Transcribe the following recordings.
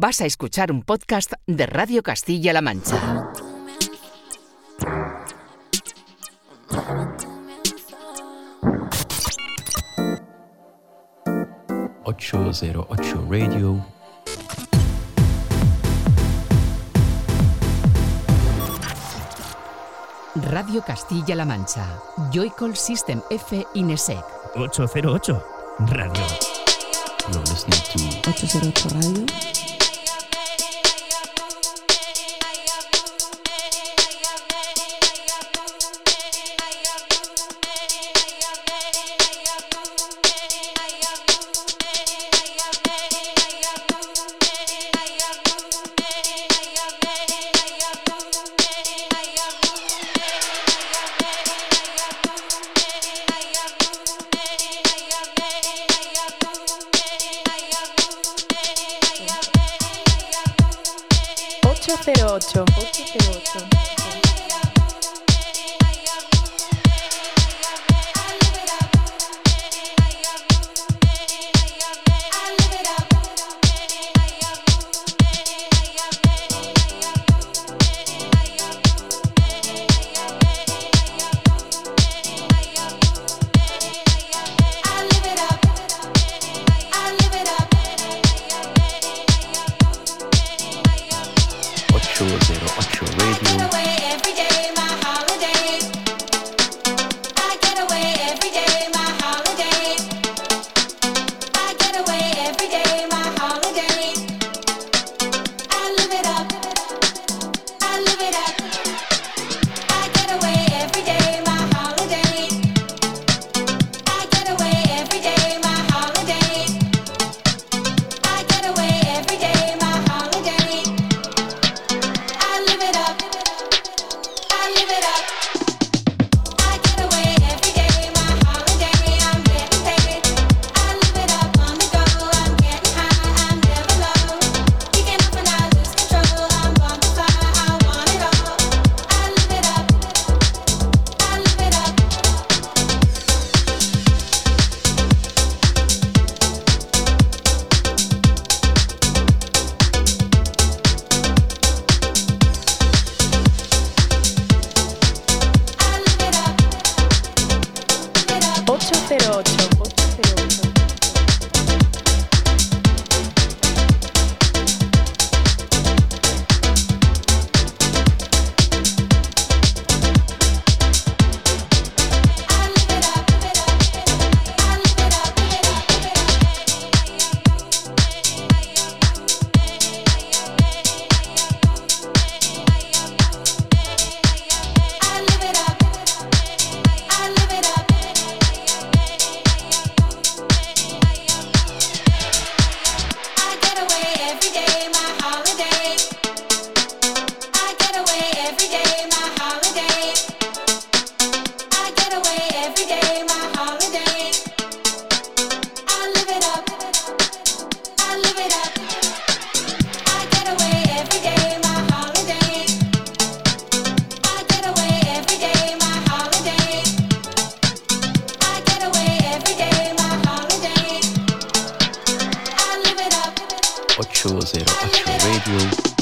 Vas a escuchar un podcast de Radio Castilla-La Mancha. ...808 Radio... Radio Castilla-La Mancha. Joycall System F Inesec. 808 Radio. You're listening to 808 Radio. Radio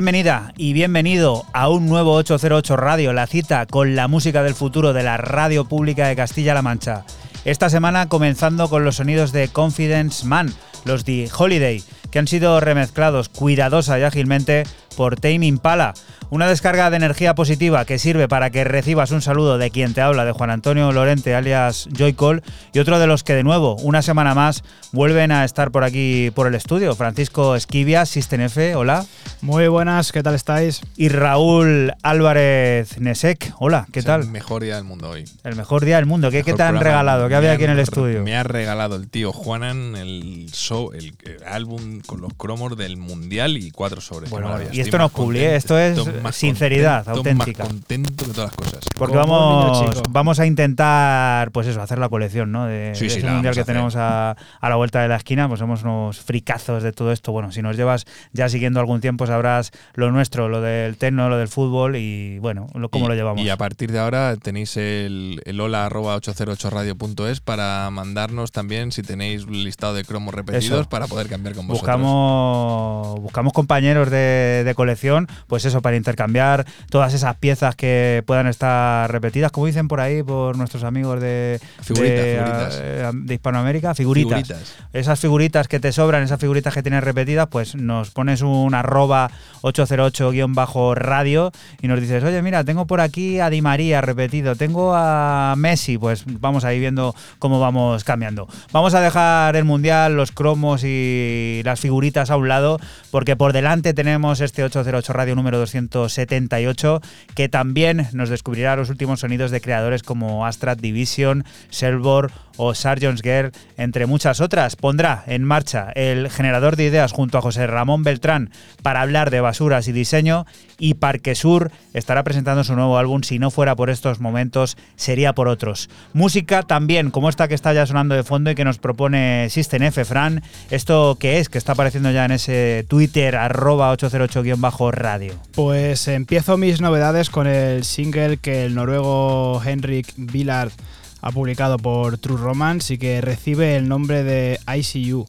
bienvenida y bienvenido a un nuevo 808 Radio, la cita con la música del futuro de la radio pública de Castilla-La Mancha. Esta semana comenzando con los sonidos de Confidence Man, los de Holiday, que han sido remezclados cuidadosa y ágilmente por Tame Impala, una descarga de energía positiva que sirve para que recibas un saludo de quien te habla, de Juan Antonio Lorente, alias Joycall, y otro de los que de nuevo, una semana más, vuelven a estar por aquí por el estudio. Francisco Esquivia, System F, hola. Muy buenas, ¿qué tal estáis? Y Raúl Álvarez Nesek, hola, ¿qué Es tal? El mejor día del mundo hoy. El mejor día del mundo. ¿Qué, qué te han regalado? ¿Qué había aquí en el estudio? Me ha regalado el tío Juanan el show, el, el álbum con los cromos del mundial y cuatro sobres. Bueno, y Estoy esto no es. Esto es más sinceridad contento, auténtica. Más contento que todas las cosas. Porque niño vamos, vamos a intentar, pues eso, hacer la colección, ¿no? De, Sí, de sí, ese la mundial que a tenemos a, a la vuelta de la esquina, pues somos unos fricazos de todo esto. Bueno, si nos llevas ya siguiendo algún tiempo sabrás lo nuestro, lo del tecno, lo del fútbol y bueno, lo- cómo Y- lo llevamos. Y a partir de ahora tenéis el, el hola arroba 808radio.es para mandarnos también si tenéis un listado de cromos repetidos Eso. para poder cambiar con vosotros. Buscamos, buscamos compañeros de, de colección, pues eso, para intercambiar todas esas piezas que puedan estar repetidas, como dicen por ahí, por nuestros amigos de, Figuritas, de, figuritas. eh, de Hispanoamérica, figuritas. Figuritas. Esas figuritas que te sobran, esas figuritas que tienes repetidas, pues nos pones un arroba 808-radio y nos dices, oye, mira, tengo por aquí a Di María repetido, tengo a Messi, pues vamos ahí viendo cómo vamos cambiando. Vamos a dejar el Mundial, los cromos y las figuritas a un lado, porque por delante tenemos este 808 Radio número 278, que también nos descubrirá los últimos sonidos de creadores como Astra Division, Selbor o Sargent's Girl, entre muchas otras. Pondrá en marcha el generador de ideas junto a José Ramón Beltrán para hablar de basuras y diseño y Parque Sur estará presentando su nuevo álbum. Si no fuera por estos momentos, sería por otros. Música también, como esta que está ya sonando de fondo y que nos propone System F, Fran. ¿Esto qué es? Que está apareciendo ya en ese Twitter arroba 808-radio. Pues empiezo mis novedades con el single que el noruego Henrik Villard ha publicado por True Romance y que recibe el nombre de ICU.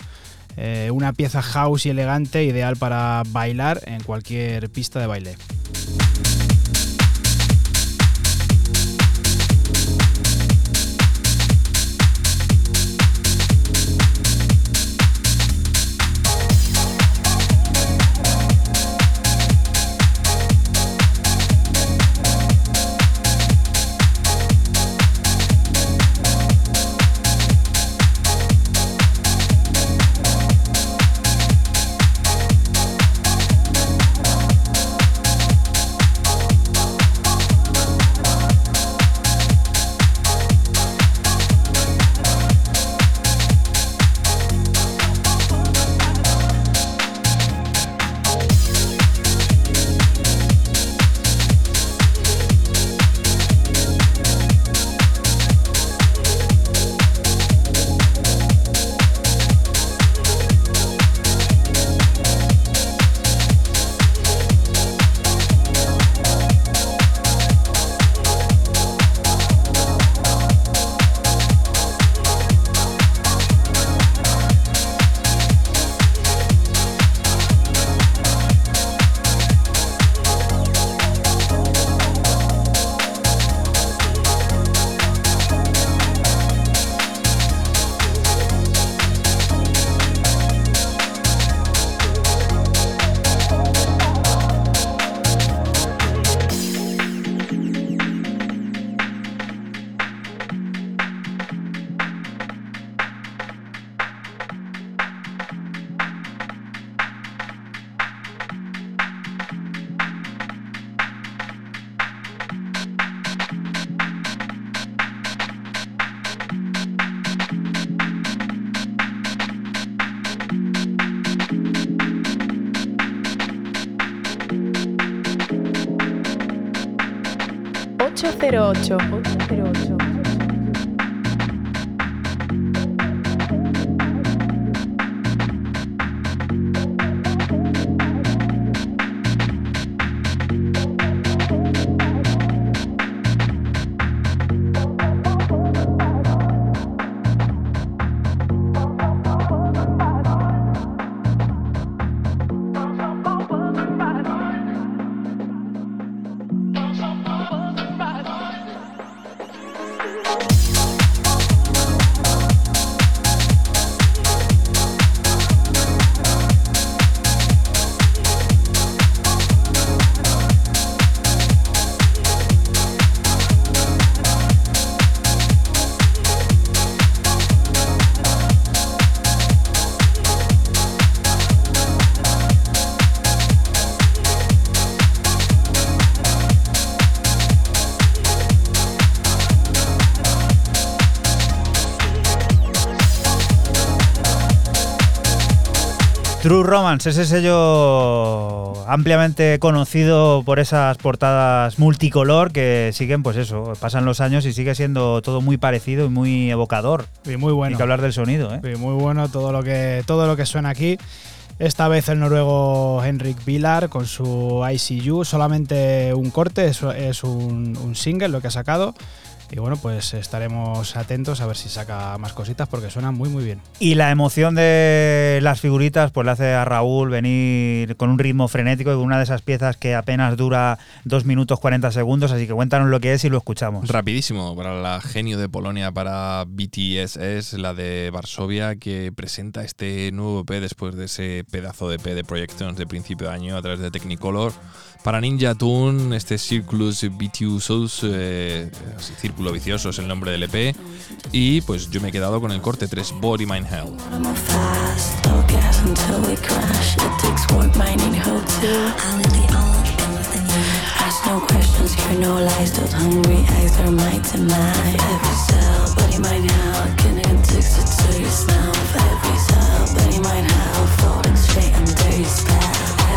Eh, una pieza house y elegante ideal para bailar en cualquier pista de baile. True Romance, ese sello ampliamente conocido por esas portadas multicolor que siguen, pues eso, pasan los años y sigue siendo todo muy parecido y muy evocador. Y muy bueno. Hay que hablar del sonido, ¿eh? Sí, muy bueno todo lo que todo lo que suena aquí. Esta vez el noruego Henrik Vilar con su ICU, solamente un corte, es, es un, un single lo que ha sacado. Y bueno, pues estaremos atentos a ver si saca más cositas porque suena muy muy bien. Y la emoción de las figuritas pues le hace a Raúl venir con un ritmo frenético y con una de esas piezas que apenas dura 2 minutos 40 segundos, así que cuéntanos lo que es y lo escuchamos. Rapidísimo, para la genio de Polonia, para BTS, es la de Varsovia que presenta este nuevo EP después de ese pedazo de EP de Projections de principio de año a través de Technicolor. Para Ninja Tune, este Circulus Vitiusos, eh, Círculo Vicioso es el nombre del EP. Y pues yo me he quedado con el corte 3, Body Mind Hell. Ask no questions, no lies, those hungry cell, body, mind, your smell. Every cell, body, mind.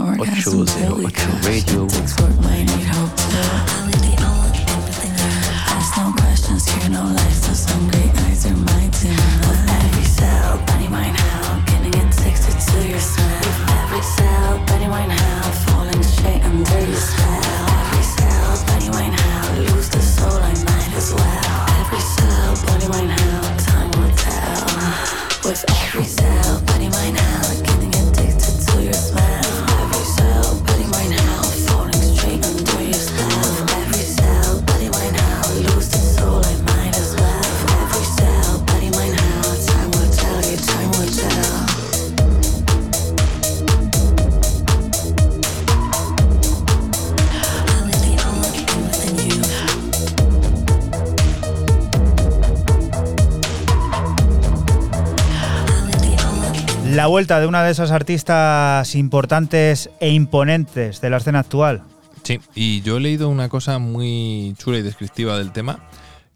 orgasm, 808 radio. La vuelta de una de esas artistas importantes e imponentes de la escena actual. Sí, y yo he leído una cosa muy chula y descriptiva del tema,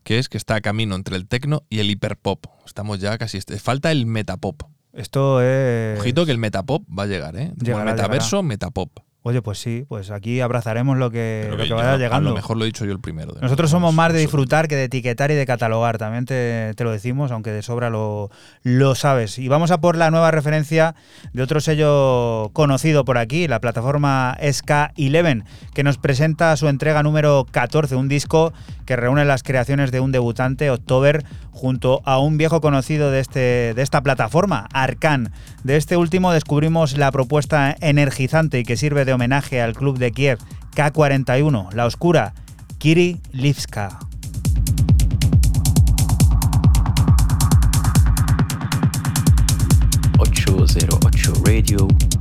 que es que está a camino entre el techno y el hiperpop. Estamos ya casi... Falta el metapop. Esto es. Ojito que el metapop va a llegar, ¿eh? Como el Llegará, metaverso, metapop. Oye, pues sí, pues aquí abrazaremos lo que, Creo lo que yo- vaya A llegando. lo mejor lo he dicho yo el primero. de Nosotros somos más de disfrutar que de etiquetar y de catalogar, también te, te lo decimos, aunque de sobra lo, lo sabes. Y vamos a por la nueva referencia de otro sello conocido por aquí, la plataforma SK11, que nos presenta su entrega número 14, un disco que reúne las creaciones de un debutante, October, junto a un viejo conocido de, este, de esta plataforma, Arcan. De este último descubrimos la propuesta energizante y que sirve de homenaje al club de Kiev, K41, La Oscura, Kiri Livska. Radio.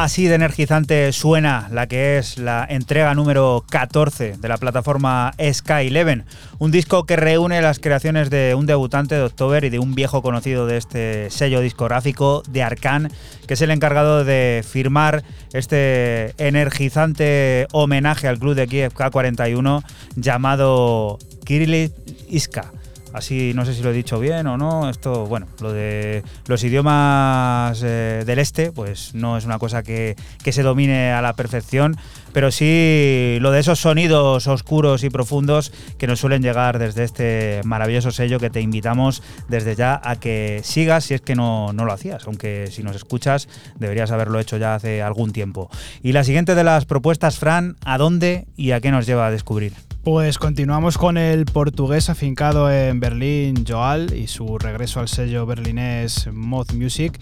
Así de energizante suena la que es la entrega número 14 de la plataforma Sky Eleven, un disco que reúne las creaciones de un debutante de October y de un viejo conocido de este sello discográfico de Arcan, que es el encargado de firmar este energizante homenaje al club de Kiev K41 llamado Kirill Iska. Así no sé si lo he dicho bien o no. Esto, bueno, lo de los idiomas eh, del este, pues no es una cosa que, que se domine a la perfección, pero sí lo de esos sonidos oscuros y profundos que nos suelen llegar desde este maravilloso sello que te invitamos desde ya a que sigas si es que no, no lo hacías, aunque si nos escuchas deberías haberlo hecho ya hace algún tiempo. Y la siguiente de las propuestas, Fran, ¿a dónde y a qué nos lleva a descubrir? Pues continuamos con el portugués afincado en Berlín, Joal, y su regreso al sello berlinés Mod Music.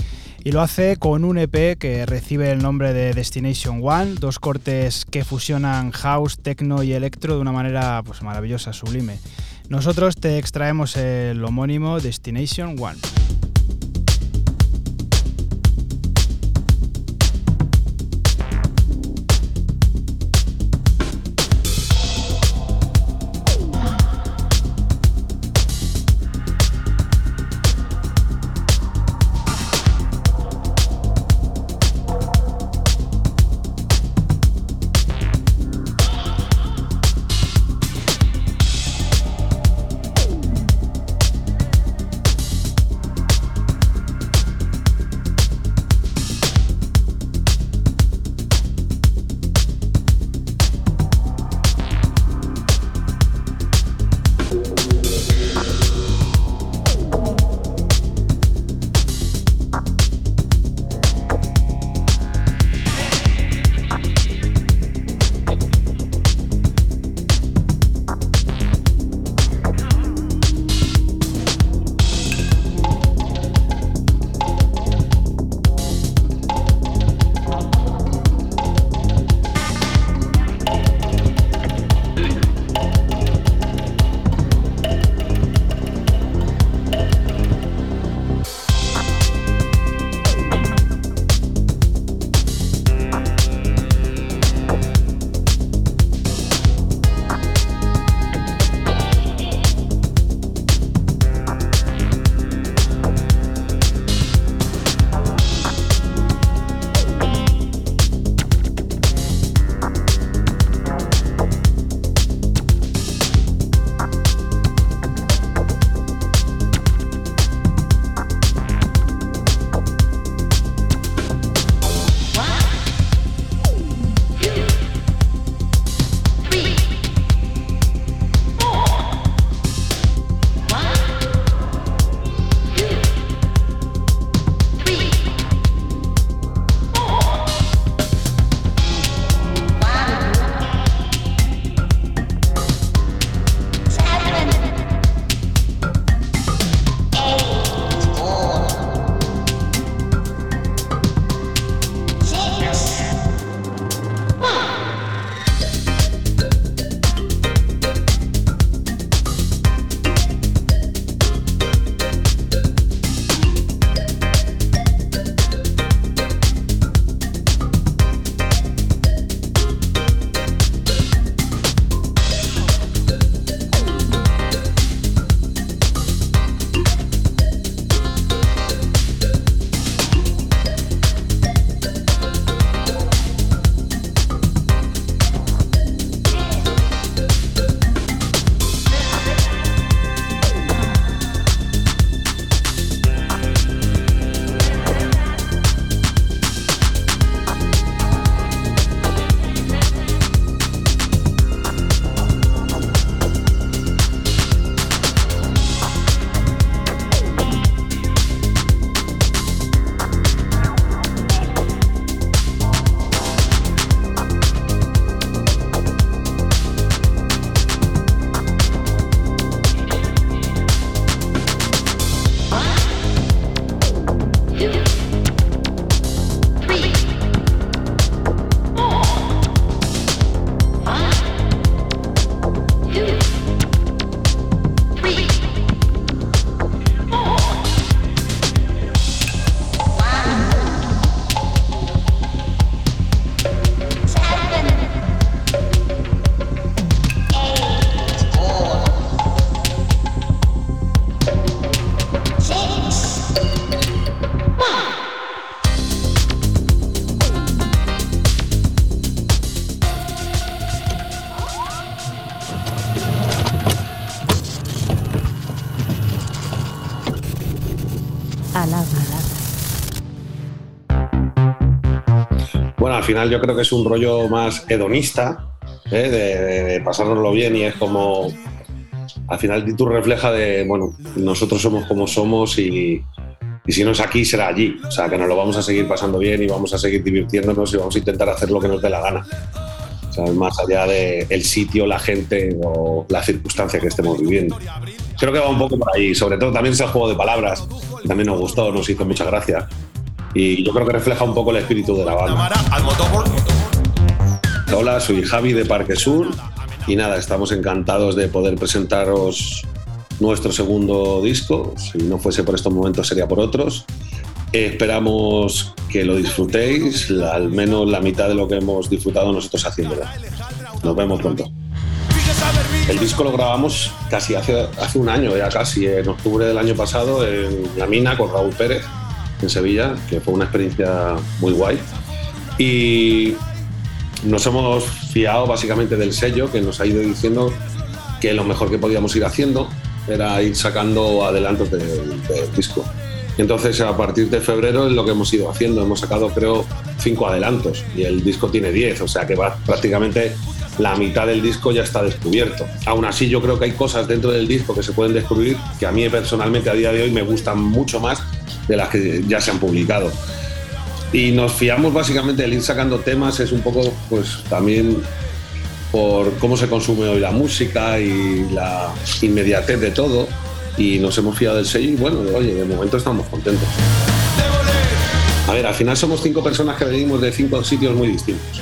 Y lo hace con un EP que recibe el nombre de Destination One, dos cortes que fusionan house, techno y electro de una manera pues, maravillosa, sublime. Nosotros te extraemos el homónimo Destination One. Final yo creo que es un rollo más hedonista, ¿eh? de, de- de pasárnoslo bien y es como. Al final tú refleja de, bueno, nosotros somos como somos y, y si no es aquí será allí. O sea, que nos lo vamos a seguir pasando bien y vamos a seguir divirtiéndonos y vamos a intentar hacer lo que nos dé la gana. O sea, más allá del sitio, la gente o la circunstancia que estemos viviendo. Creo que va un poco por ahí. Sobre todo también ese juego de palabras. También nos gustó, nos hizo mucha gracia. Y yo creo que refleja un poco el espíritu de la banda. Hola, soy Javi de Parque Sur y nada, estamos encantados de poder presentaros nuestro segundo disco. Si no fuese por estos momentos sería por otros. Esperamos que lo disfrutéis, al menos la mitad de lo que hemos disfrutado nosotros haciéndolo. Nos vemos pronto. El disco lo grabamos casi hace, hace un año, ya casi, en octubre del año pasado, en La Mina con Raúl Pérez, Sevilla, que fue una experiencia muy guay. Y nos hemos fiado básicamente del sello que nos ha ido diciendo que lo mejor que podíamos ir haciendo era ir sacando adelantos del, disco. Entonces a partir de febrero es lo que hemos ido haciendo. Hemos sacado creo cinco adelantos y el disco tiene 10, o sea que va prácticamente la mitad del disco ya está descubierto. Aún así yo creo que hay cosas dentro del disco que se pueden descubrir que a mí personalmente a día de hoy me gustan mucho más de las que ya se han publicado. Y nos fiamos básicamente del ir sacando temas, es un poco pues también por cómo se consume hoy la música y la inmediatez de todo. Y nos hemos fiado del sello y bueno, oye, de momento estamos contentos. A ver, al final somos cinco personas que venimos de cinco sitios muy distintos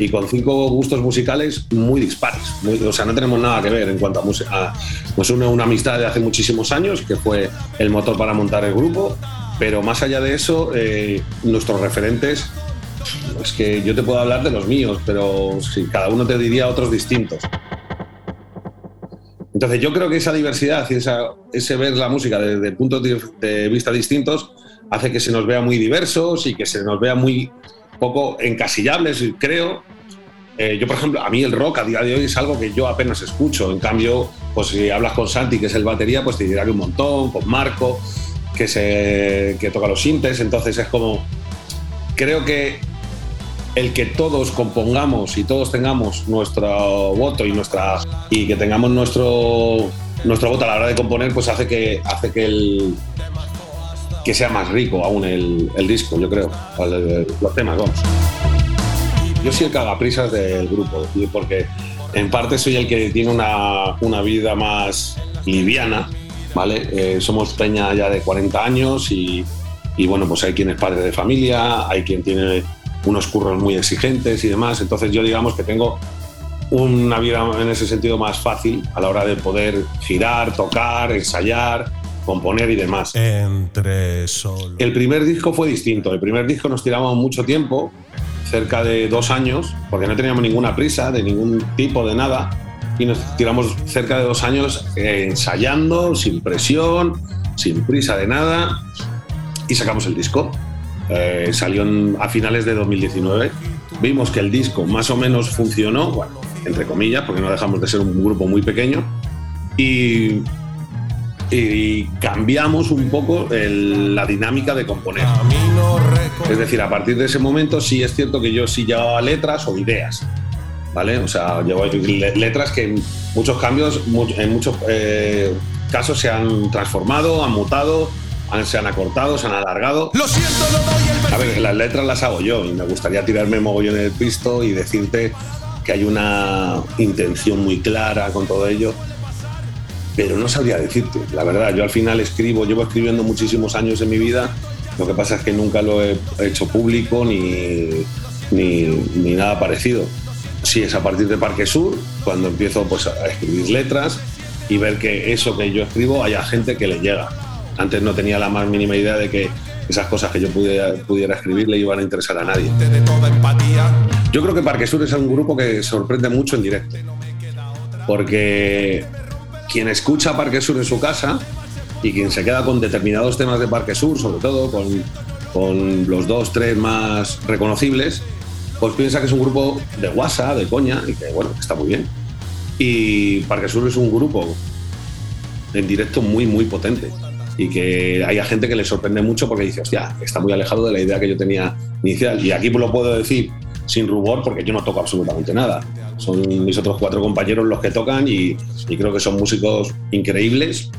y con cinco gustos musicales muy dispares. o sea, no tenemos nada que ver en cuanto a música. Nos une una amistad de hace muchísimos años, que fue el motor para montar el grupo, pero más allá de eso, eh, nuestros referentes, es que yo te puedo hablar de los míos, pero sí, cada uno te diría otros distintos. Entonces yo creo que esa diversidad y ese ver la música desde puntos de vista distintos hace que se nos vea muy diversos y que se nos vea muy poco encasillables, creo. Eh, yo, por ejemplo, a mí el rock a día de hoy es algo que yo apenas escucho. En cambio, pues si hablas con Santi, que es el batería, pues te dirá que un montón, con Marco, que, se, que toca los sintes. Entonces es como, creo que el que todos compongamos y todos tengamos nuestro voto y nuestra y que tengamos nuestro nuestro voto a la hora de componer pues hace que hace que el que sea más rico aún el, el disco yo creo los temas vamos yo soy el cagaprisas del grupo porque en parte soy el que tiene una, una vida más liviana vale Eh, somos peña ya de 40 años y, y bueno pues hay quien es padre de familia hay quien tiene unos curros muy exigentes y demás. Entonces yo digamos que tengo una vida en ese sentido más fácil a la hora de poder girar, tocar, ensayar, componer y demás. Entre solo. El primer disco fue distinto. El primer disco nos tiramos mucho tiempo, cerca de dos años, porque no teníamos ninguna prisa de ningún tipo de nada. Y nos tiramos cerca de dos años eh, ensayando, sin presión, sin prisa de nada. Y sacamos el disco. Eh, salió a finales de 2019. Vimos que el disco más o menos funcionó, entre comillas, porque no dejamos de ser un grupo muy pequeño. Y, y cambiamos un poco el- la dinámica de componer. Es decir, a partir de ese momento sí es cierto que yo sí llevaba letras o ideas. ¿Vale? O sea, llevo le- letras que en muchos cambios, en muchos eh, casos se han transformado, han mutado, han- se han acortado, se han alargado. Lo siento, no doy el A ver, las letras las hago yo y me gustaría tirarme mogollón en el pisto y decirte que hay una intención muy clara con todo ello, pero no sabría decirte. La verdad, yo al final escribo, llevo escribiendo muchísimos años en mi vida, lo que pasa es que nunca lo he hecho público ni, ni, ni nada parecido. Sí, es a partir de Parque Sur cuando empiezo pues, a escribir letras y ver que eso que yo escribo haya gente que le llega. Antes no tenía la más mínima idea de que esas cosas que yo pudiera, pudiera escribir le iban a interesar a nadie. Yo creo que Parque Sur es un grupo que sorprende mucho en directo. Porque quien escucha Parque Sur en su casa y quien se queda con determinados temas de Parque Sur, sobre todo con, con los dos, tres más reconocibles, pues piensa que es un grupo de guasa, de coña, y que bueno, está muy bien. Y Parque Sur es un grupo en directo muy, muy potente. y que haya gente que le sorprende mucho porque dice, hostia, está muy alejado de la idea que yo tenía inicial. Y aquí lo puedo decir sin rubor porque yo no toco absolutamente nada. Son mis otros cuatro compañeros los que tocan y, y creo que son músicos increíbles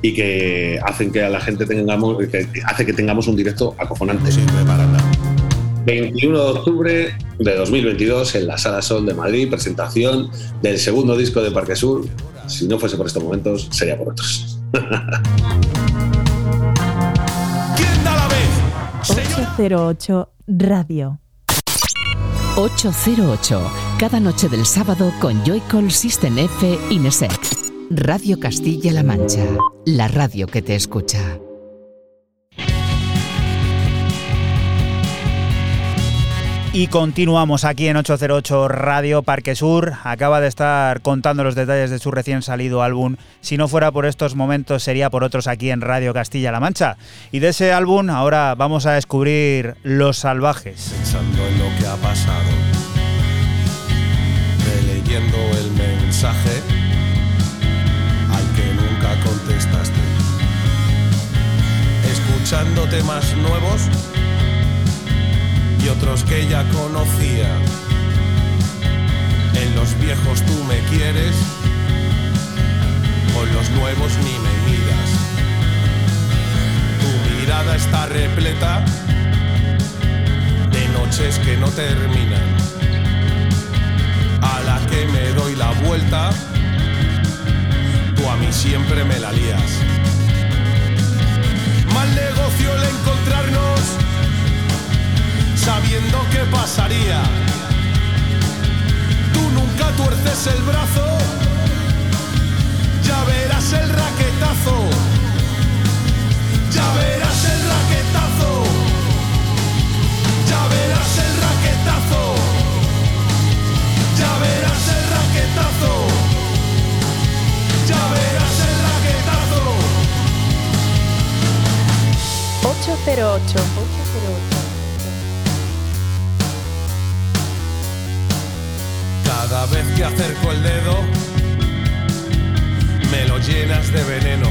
y que hacen que a la gente tengamos, que hace que tengamos un directo acojonante. 21 de octubre de 2022 en la Sala Sol de Madrid, presentación del segundo disco de Parque Sur. Si no fuese por estos momentos, sería por otros. 808 Radio. 808, cada noche del sábado con Joycall System F Inesec. Radio Castilla-La Mancha, la radio que te escucha. Y continuamos aquí en 808 Radio Parque Sur. Acaba de estar contando los detalles de su recién salido álbum. Si no fuera por estos momentos, sería por otros aquí en Radio Castilla-La Mancha. Y de ese álbum ahora vamos a descubrir Los Salvajes. Pensando en lo que ha pasado, el mensaje al que nunca contestaste, escuchando temas nuevos y otros que ya conocía. En los viejos tú me quieres, con los nuevos ni me miras. Tu mirada está repleta de noches que no terminan. A la que me doy la vuelta, tú a mí siempre me la lías. Mal negocio el encontrarnos sabiendo qué pasaría. Tú nunca tuerces el brazo, ya verás el raquetazo, ya verás el raquetazo, ya verás el raquetazo, ya verás el raquetazo, ya verás el raquetazo. 808. 808. Cada vez que acerco el dedo, me lo llenas de veneno.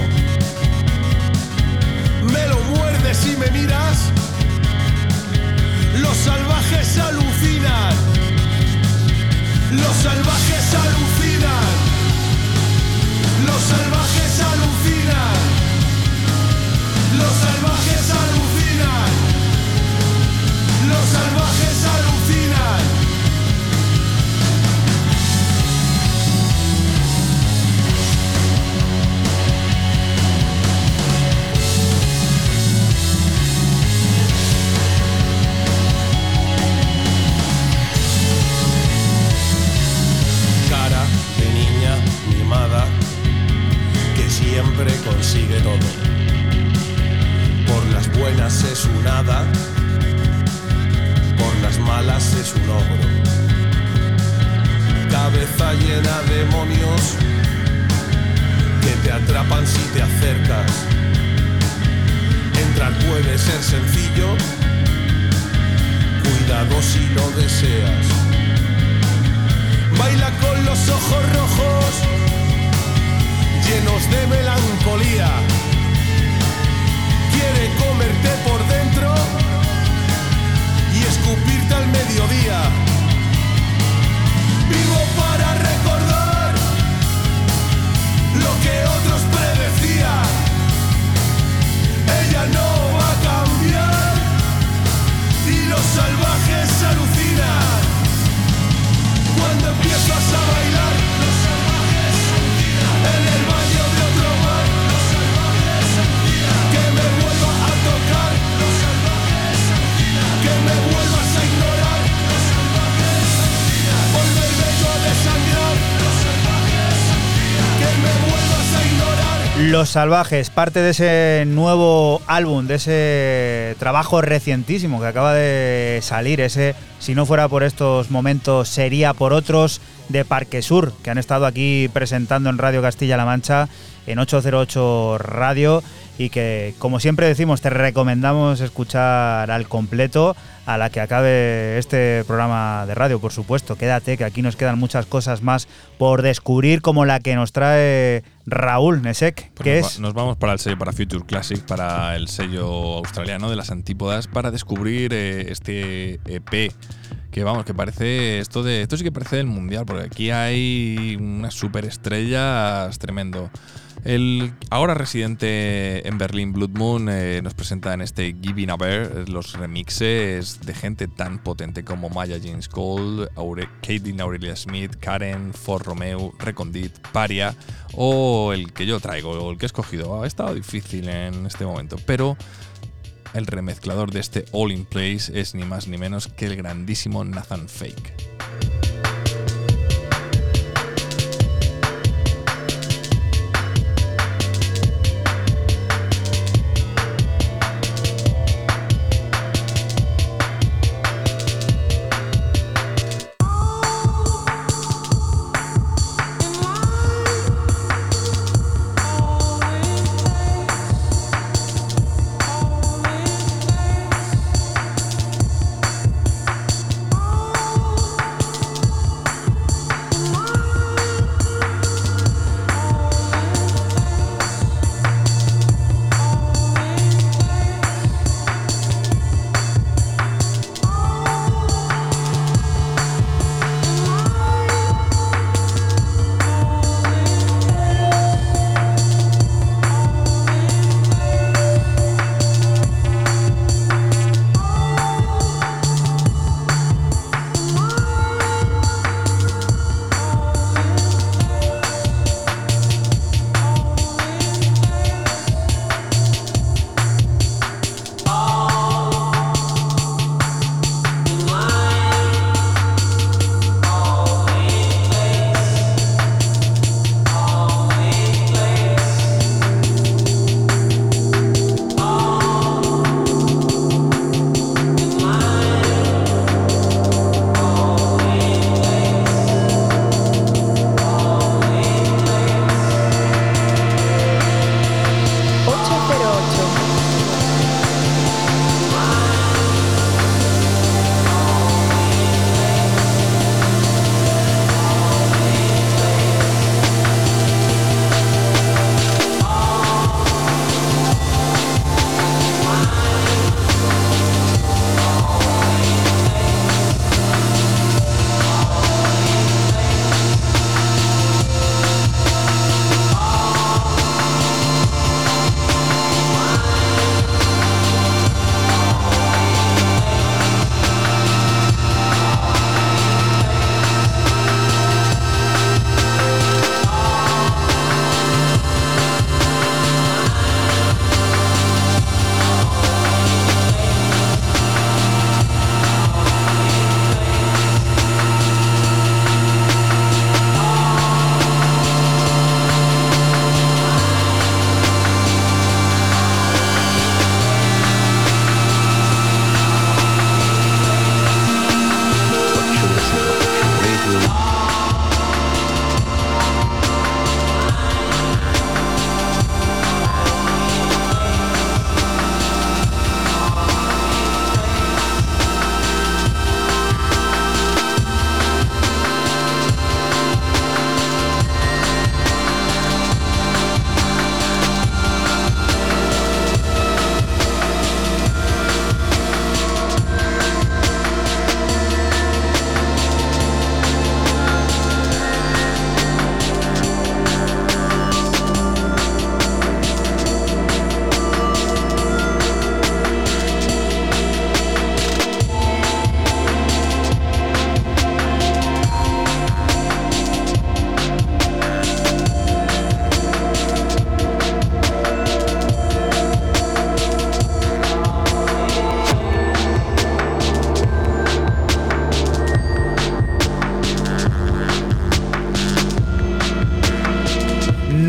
Me lo muerdes y me miras. Los salvajes alucinan. Los salvajes alucinan. Los salvajes alucinan. Los salvajes alucinan. Los salvajes alucinan. Que siempre consigue todo. Por las buenas es un hada, por las malas es un ogro. Cabeza llena de demonios que te atrapan si te acercas. Entrar puede ser sencillo, cuidado si lo deseas baila con los ojos rojos, llenos de melancolía. Quiere comerte por dentro y escupirte al mediodía. Vivo para recordar lo que otros predecían. Ella no va a cambiar y los salvajes alucinan. Cuando empiezas a bailar, Los Salvajes, parte de ese nuevo álbum, de ese trabajo recientísimo que acaba de salir, ese si no fuera por estos momentos sería por otros de Parque Sur, que han estado aquí presentando en Radio Castilla-La Mancha en 808 Radio y que, como siempre decimos, te recomendamos escuchar al completo a la que acabe este programa de radio, por supuesto. Quédate, que aquí nos quedan muchas cosas más por descubrir, como la que nos trae Raúl Nesek, Pues que nos, es... nos vamos para el sello, para Future Classic, para el sello australiano de las antípodas, para descubrir eh, este EP. Que vamos, que parece esto de. Esto sí que parece del mundial, porque aquí hay unas superestrellas tremendo. El ahora residente en Berlín, Blood Moon, eh, nos presenta en este Giving a Bear los remixes de gente tan potente como Maya James Cole, Aure Katie Aurelia Smith, Karen, For Romeo, Recondit, Paria o el que yo traigo, el que he escogido. Ha estado difícil en este momento, pero el remezclador de este All in Place es ni más ni menos que el grandísimo Nathan Fake.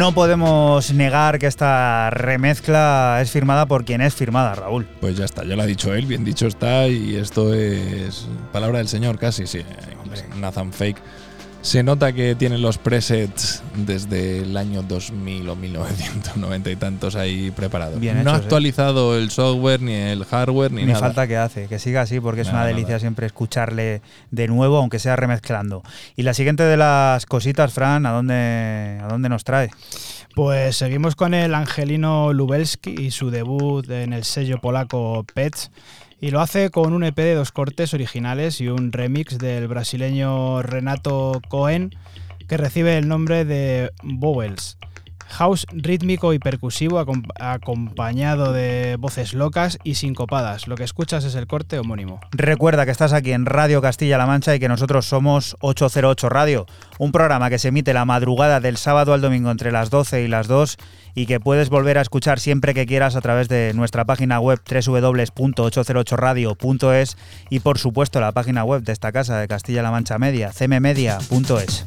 No podemos negar que esta remezcla es firmada por quien es firmada, Raúl. Pues ya está, ya lo ha dicho él, bien dicho está, y esto es palabra del señor casi, sí. Nathan Fake. Se nota que tienen los presets desde el año 2000 o 1990 y tantos ahí preparados. Bien no ha ¿eh? actualizado el software, ni el hardware, ni, Ni nada. falta que hace, que siga así, porque es Nada, una delicia nada. siempre escucharle de nuevo, aunque sea remezclando. Y la siguiente de las cositas, Fran, ¿a dónde, a dónde nos trae? Pues seguimos con el angelino Lubelski y su debut en el sello polaco Pets. Y lo hace con un EP de dos cortes originales y un remix del brasileño Renato Cohen, que recibe el nombre de Bowels. House rítmico y percusivo acom- acompañado de voces locas y sincopadas. Lo que escuchas es el corte homónimo. Recuerda que estás aquí en Radio Castilla-La Mancha y que nosotros somos 808 Radio, un programa que se emite la madrugada del sábado al domingo entre las 12 y las 2 y que puedes volver a escuchar siempre que quieras a través de nuestra página web www.808radio.es y por supuesto la página web de esta casa de Castilla-La Mancha Media, cmmedia.es.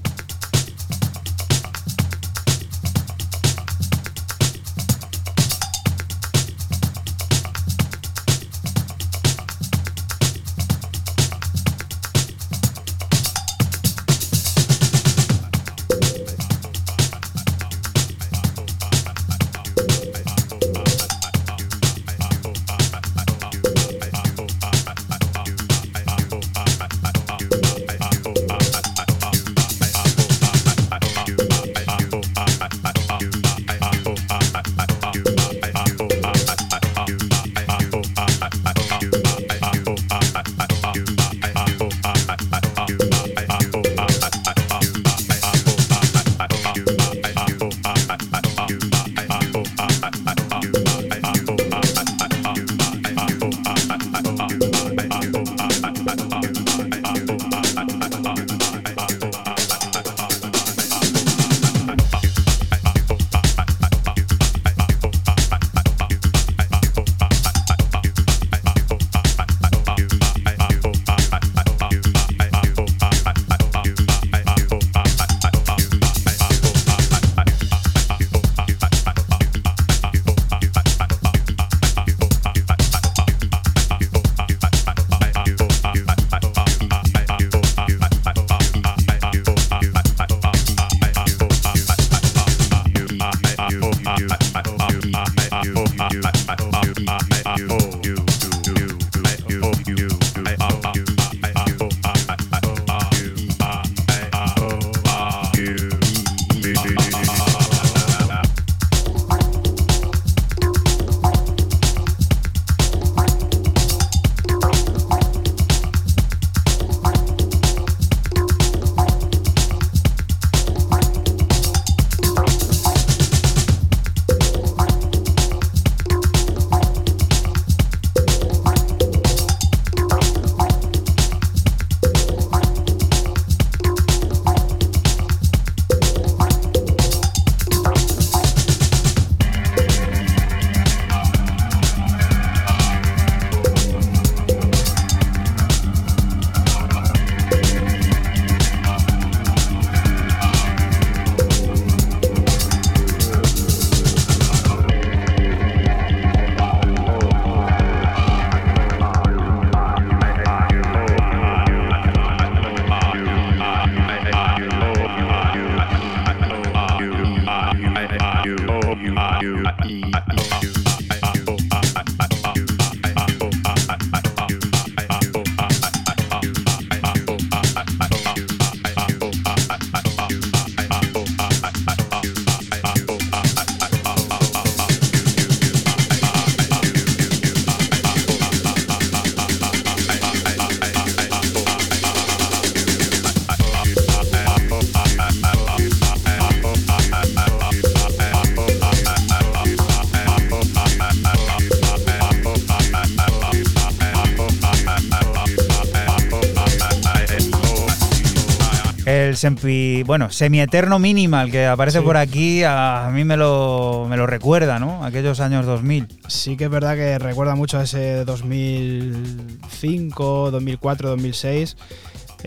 sempi, bueno, semieterno minimal que aparece Sí. por aquí, a, mí me lo, me lo recuerda, ¿no? Aquellos años 2000. Sí que es verdad que recuerda mucho a ese 2005, 2004, 2006.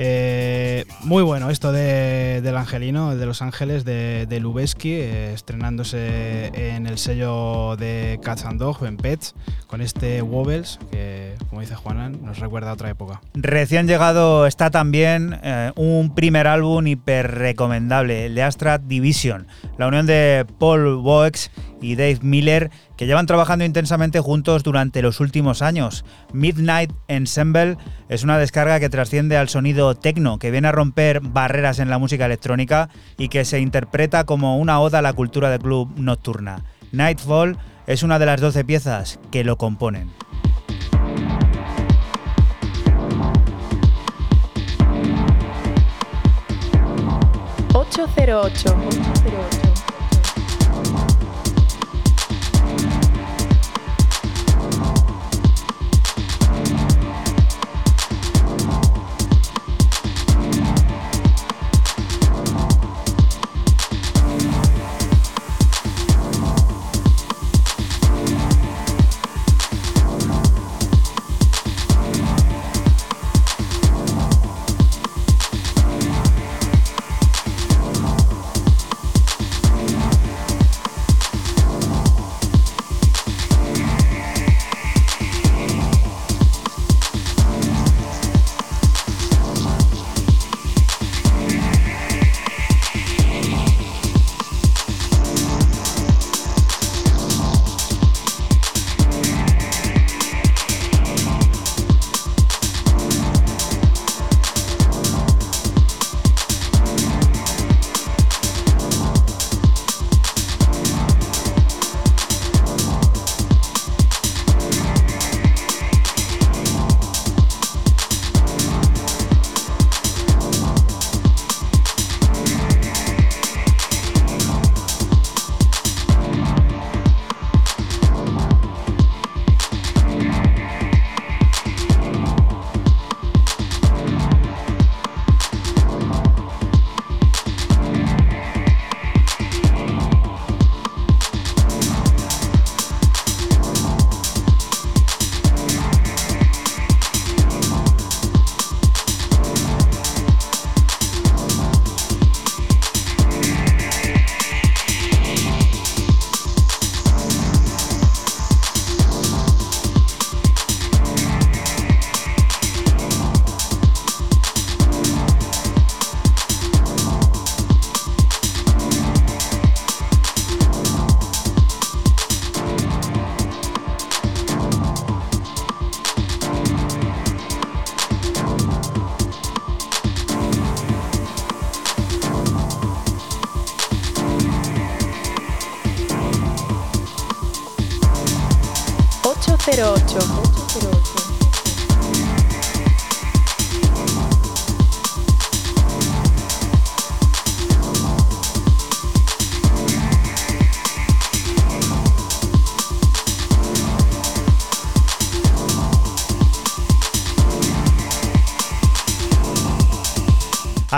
Eh, muy bueno esto de, del Angelino, de Los Ángeles, de, de Lubeski, eh, estrenándose en el sello de Cats and Dog, en Pets, con este Wobbles, que como dice Juanan, nos recuerda a otra época. Recién llegado está también eh, un primer álbum hiper recomendable, el de Astra Division, la unión de Paul Boex y Dave Miller, que llevan trabajando intensamente juntos durante los últimos años. Midnight Ensemble es una descarga que trasciende al sonido techno, que viene a romper barreras en la música electrónica y que se interpreta como una oda a la cultura de club nocturna. Nightfall es una de las 12 piezas que lo componen. 808. 808.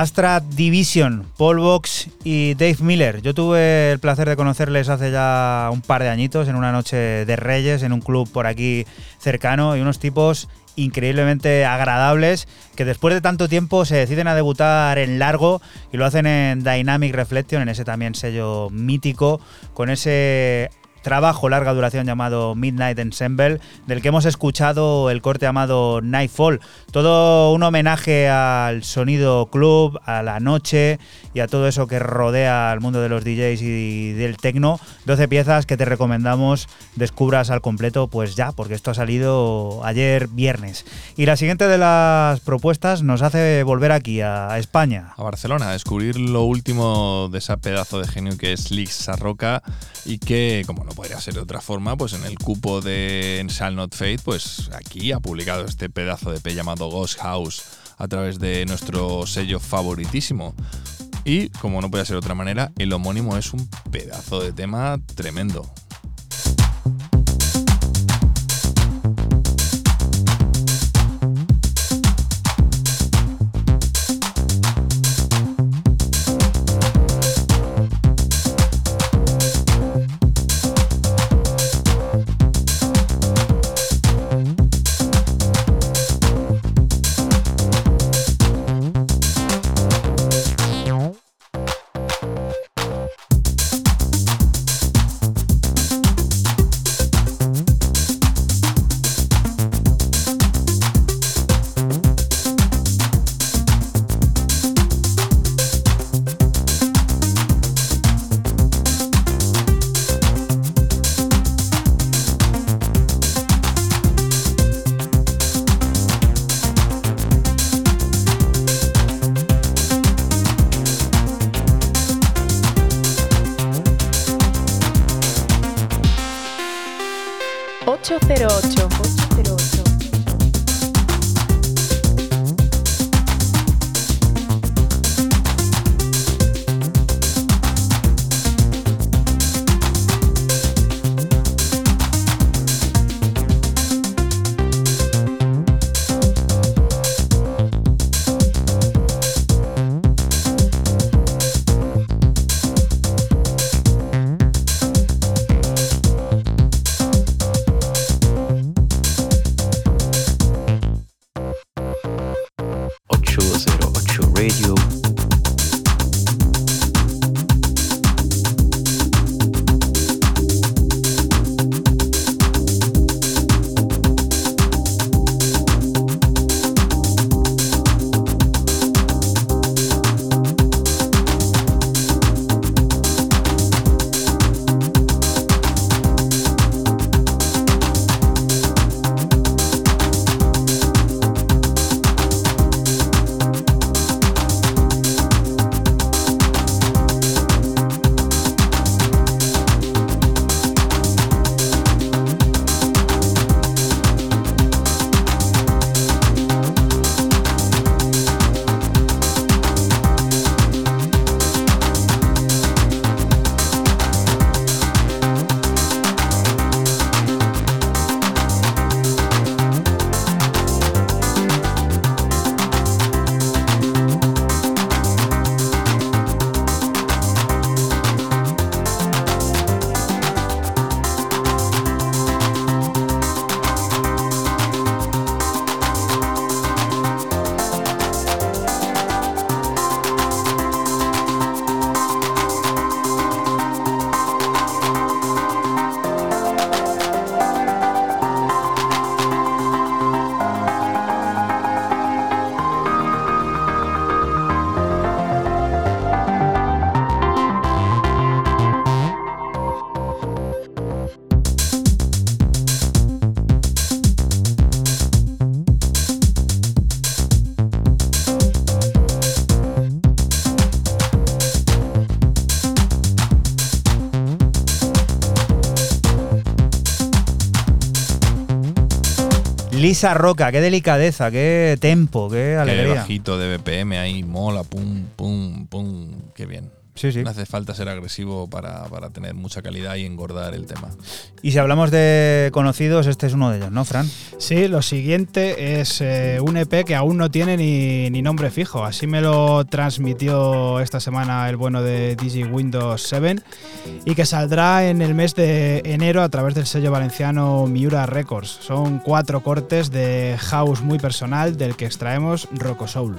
Astra Division, Paul Box y Dave Miller. Yo tuve el placer de conocerles hace ya un par de añitos en una noche de Reyes en un club por aquí cercano y unos tipos increíblemente agradables que después de tanto tiempo se deciden a debutar en largo y lo hacen en Dynamic Reflection, en ese también sello mítico, con ese trabajo larga duración llamado Midnight Ensemble, del que hemos escuchado el corte llamado Nightfall. Todo un homenaje al sonido club, a la noche y a todo eso que rodea al mundo de los DJs y del techno. 12 piezas que te recomendamos descubras al completo, pues ya, porque esto ha salido ayer viernes. Y la siguiente de las propuestas nos hace volver aquí, a España. A Barcelona, a descubrir lo último de ese pedazo de genio que es Lix Sarroca y que, como podría ser de otra forma, pues en el cupo de Shall Not Fade, pues aquí ha publicado este pedazo de P llamado Ghost House a través de nuestro sello favoritísimo. Y, como no puede ser de otra manera, el homónimo es un pedazo de tema tremendo. Lisa Roca, qué delicadeza, qué tempo, qué Qué alegría. bajito de BPM ahí, mola, pum, pum, pum. Qué bien. Sí, sí. No hace falta ser agresivo para, para tener mucha calidad y engordar el tema. Y si hablamos de conocidos, este es uno de ellos, ¿no, Fran? Sí, lo siguiente es eh, un EP que aún no tiene ni, ni nombre fijo. Así me lo transmitió esta semana el bueno de Digi Windows 7 y que saldrá en el mes de enero a través del sello valenciano Miura Records. Son cuatro cortes de house muy personal del que extraemos Rocco Soul.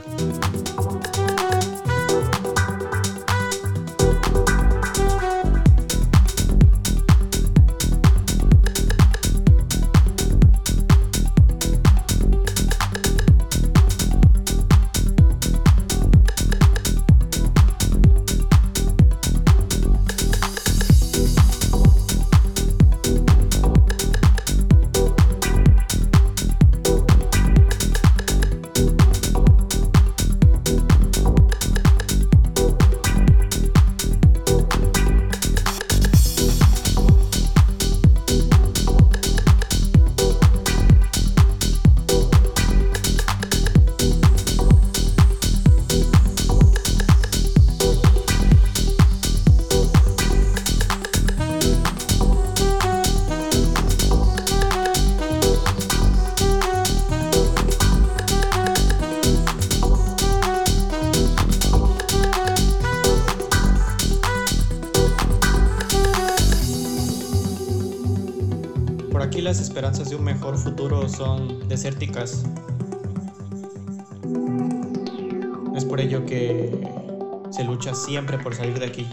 Son desérticas. Es por ello que se lucha siempre por salir de aquí.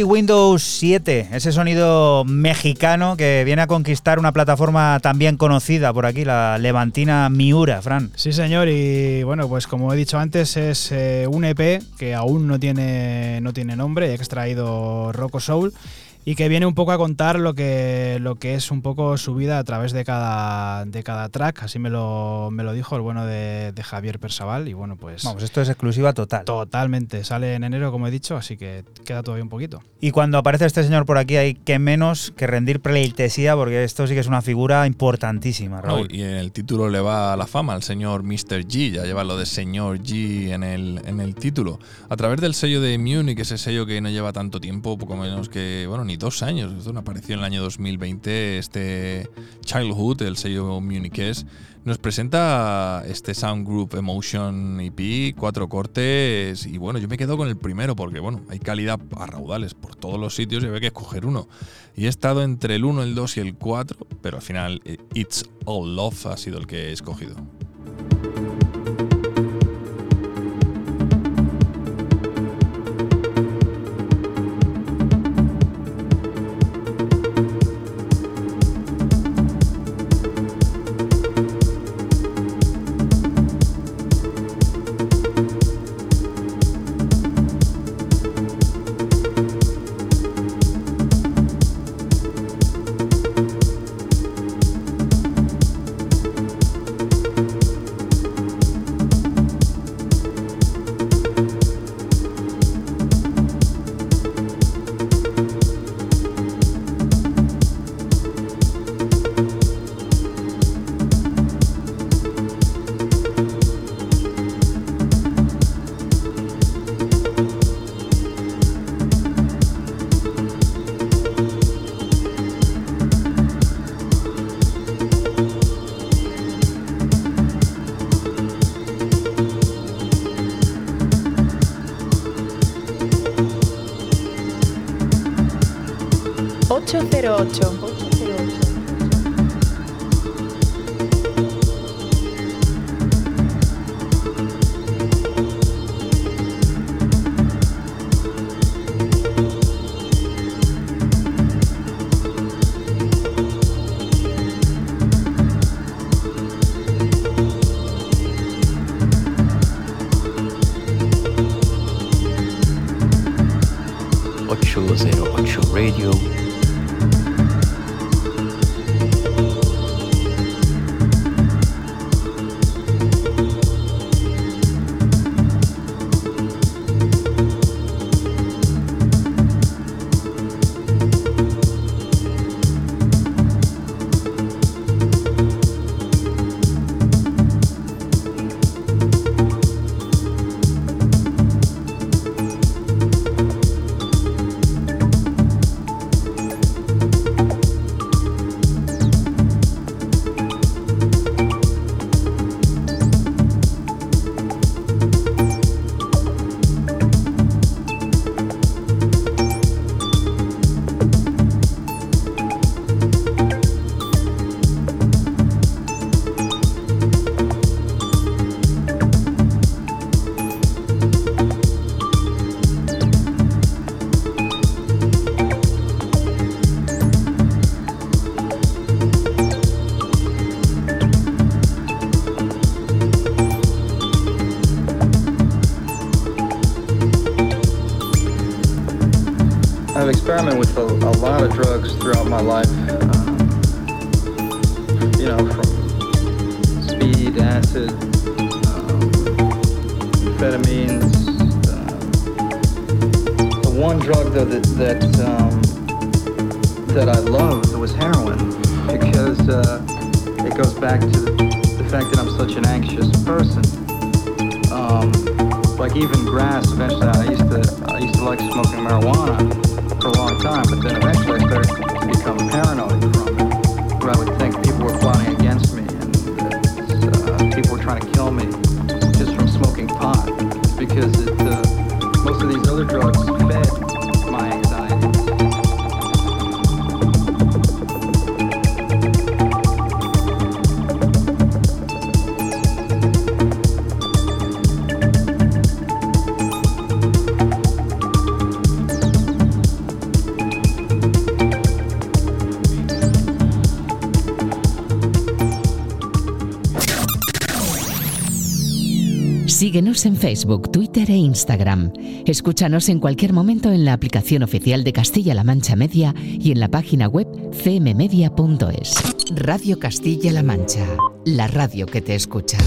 Windows 7, ese sonido mexicano que viene a conquistar una plataforma también conocida por aquí, la levantina Miura, Fran. Sí, señor, y bueno, pues como he dicho antes, es eh, un EP que aún no tiene, no tiene nombre, extraído Rocco Soul y que viene un poco a contar lo que, lo que es un poco su vida a través de cada, de cada track. Así me lo, me lo dijo el bueno de, de Javier Persaval. Y bueno, pues. Vamos, esto es exclusiva total. Totalmente. Sale en enero, como he dicho, así que queda todavía un poquito. Y cuando aparece este señor por aquí, hay que menos que rendir pleitesía, porque esto sí que es una figura importantísima, No, Raúl. y en el título le va la fama al señor Mr. G, ya lleva lo de señor G en el, en el título. A través del sello de Munich, ese sello que no lleva tanto tiempo, poco menos que, bueno, dos años, esto apareció en el año 2020, este Childhood, el sello munichés, nos presenta este Sound Group Emotion EP, cuatro cortes, y bueno, yo me quedo con el primero porque, bueno, hay calidad a raudales por todos los sitios y había que escoger uno. Y he estado entre el 1, el 2 y el 4, pero al final eh, It's All Love ha sido el que he escogido. Experimented with a, a lot of drugs throughout my life. Um, you know, from speed, acid, um, amphetamines. Uh, the one drug though that that um, that I loved was heroin because uh, it goes back to the fact that I'm such an anxious person. Um, like even grass. Eventually, I used to I used to like smoking marijuana time, but then eventually I started to become paranoid. From it, where I would think people were plotting against me and uh, people were trying to kill me just from smoking pot, because it, uh, most of these other drugs En Facebook, Twitter e Instagram. Escúchanos en cualquier momento en la aplicación oficial de Castilla-La Mancha Media y en la página web cmmedia.es. Radio Castilla-La Mancha, la radio que te escucha.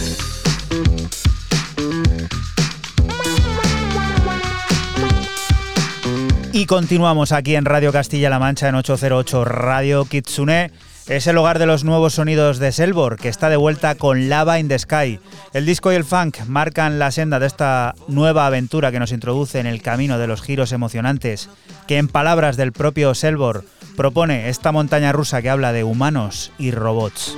Y continuamos aquí en Radio Castilla-La Mancha en 808 Radio Kitsune. Es el hogar de los nuevos sonidos de Selbor, que está de vuelta con Lava in the Sky. El disco y el funk marcan la senda de esta nueva aventura que nos introduce en el camino de los giros emocionantes, que en palabras del propio Selbor propone esta montaña rusa que habla de humanos y robots.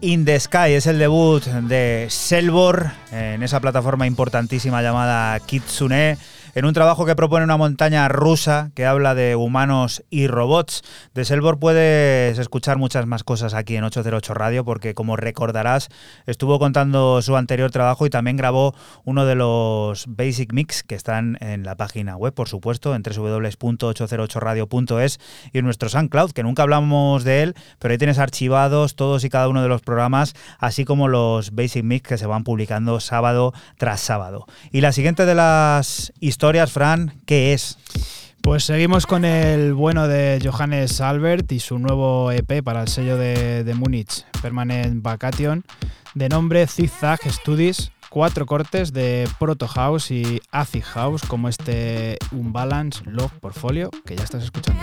In the Sky es el debut de Selbor en esa plataforma importantísima llamada Kitsune. En un trabajo que propone una montaña rusa que habla de humanos y robots. De Selbor puedes escuchar muchas más cosas aquí en 808 Radio, porque como recordarás, estuvo contando su anterior trabajo y también grabó uno de los Basic Mix que están en la página web, por supuesto, en www.808radio.es y en nuestro SoundCloud, que nunca hablamos de él, pero ahí tienes archivados todos y cada uno de los programas, así como los Basic Mix que se van publicando sábado tras sábado. Y la siguiente de las historias, Fran, ¿qué es? Pues seguimos con el bueno de Johannes Albert y su nuevo EP para el sello de, de Múnich, Permanent Vacation, de nombre Zigzag Studies. Cuatro cortes de Proto House y Acid House, como este Unbalance Log Portfolio que ya estás escuchando.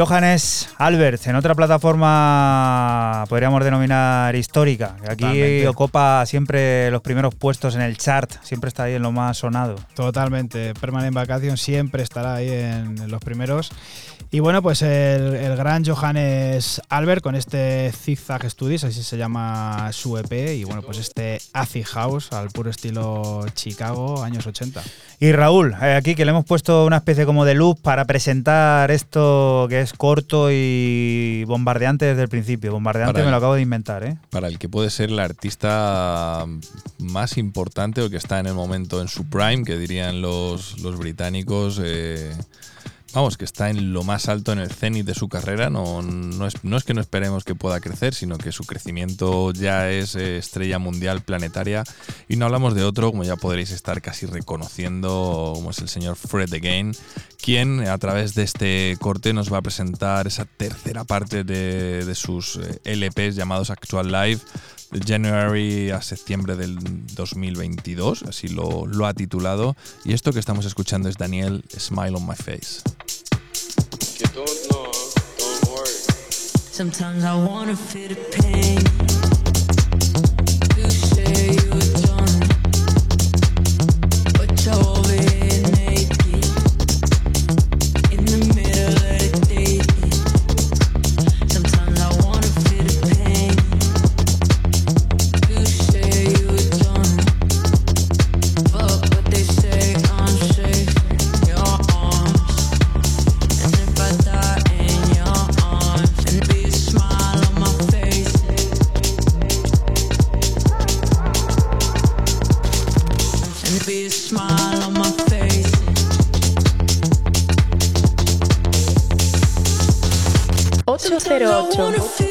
Johannes Albert, en otra plataforma podríamos denominar histórica. Aquí Totalmente. ocupa siempre los primeros puestos en el chart, siempre está ahí en lo más sonado. Totalmente. Permanent Vacation siempre estará ahí en los primeros. Y bueno, pues el, el gran Johannes Albert con este Zigzag Studies, así se llama su EP. Y bueno, pues este Acid House al puro estilo Chicago, años 80. Y Raúl, eh, aquí que le hemos puesto una especie como de loop para presentar esto que es corto y bombardeante desde el principio. Bombardeante Para me el- lo acabo de inventar, ¿eh? Para el que puede ser el artista más importante o que está en el momento en su prime, que dirían los, los británicos. eh, vamos, que está en lo más alto en el cenit de su carrera. No, no, es, no es que no esperemos que pueda crecer, sino que su crecimiento ya es eh, estrella mundial planetaria. Y no hablamos de otro, como ya podréis estar casi reconociendo, como es el señor Fred Again, quien a través de este corte nos va a presentar esa tercera parte de, de sus eh, LPs llamados Actual Live. De January a septiembre del 2022, así lo, lo ha titulado. Y esto que estamos escuchando es Daniel Smile on My Face. Sometimes I wanna feel the pain. 08.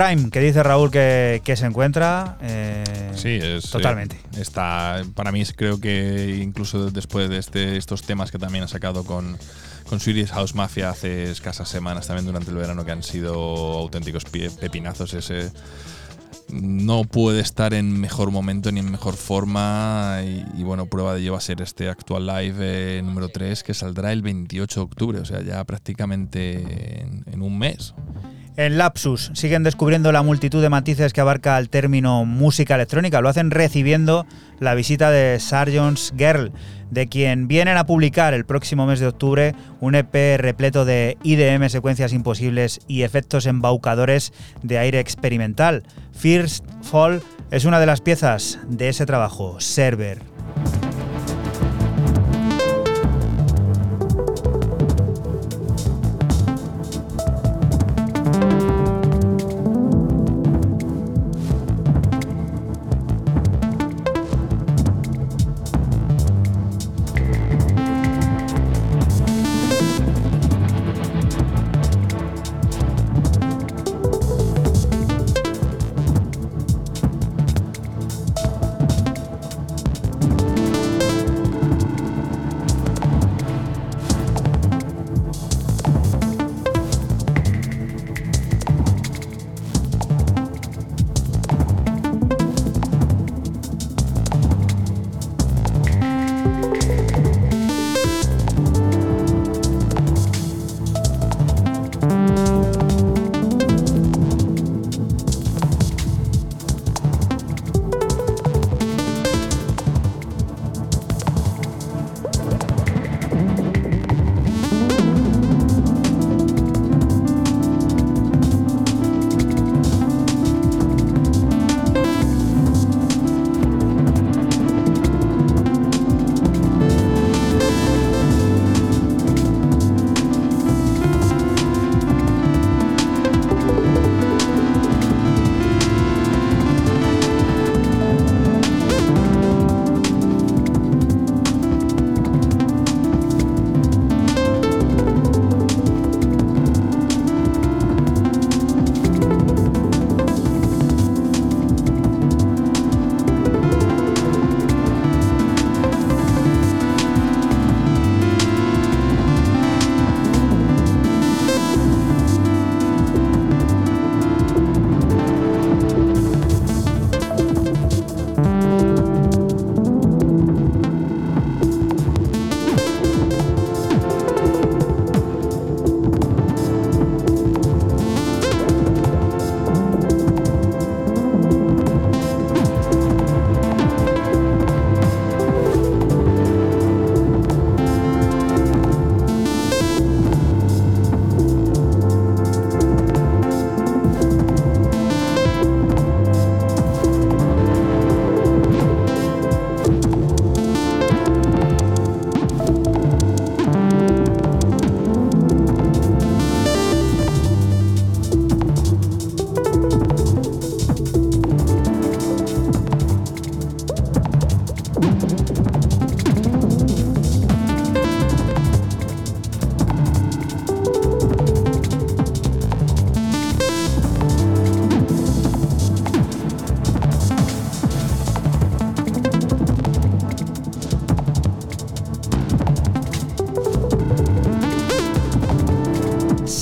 Prime, que dice Raúl que, que se encuentra. eh, Sí, es, Totalmente. eh, está, para mí creo que incluso después de este, estos temas que también ha sacado con, con Swedish House Mafia hace escasas semanas, también durante el verano, que han sido auténticos pepinazos, ese no puede estar en mejor momento ni en mejor forma y, y bueno, prueba de ello va a ser este actual live eh, número 3 que saldrá el 28 de octubre, o sea, ya prácticamente en, en un mes. En Lapsus siguen descubriendo la multitud de matices que abarca el término música electrónica. Lo hacen recibiendo la visita de Sargent's Girl, de quien vienen a publicar el próximo mes de octubre un EP repleto de IDM, secuencias imposibles y efectos embaucadores de aire experimental. First Fall es una de las piezas de ese trabajo, Server.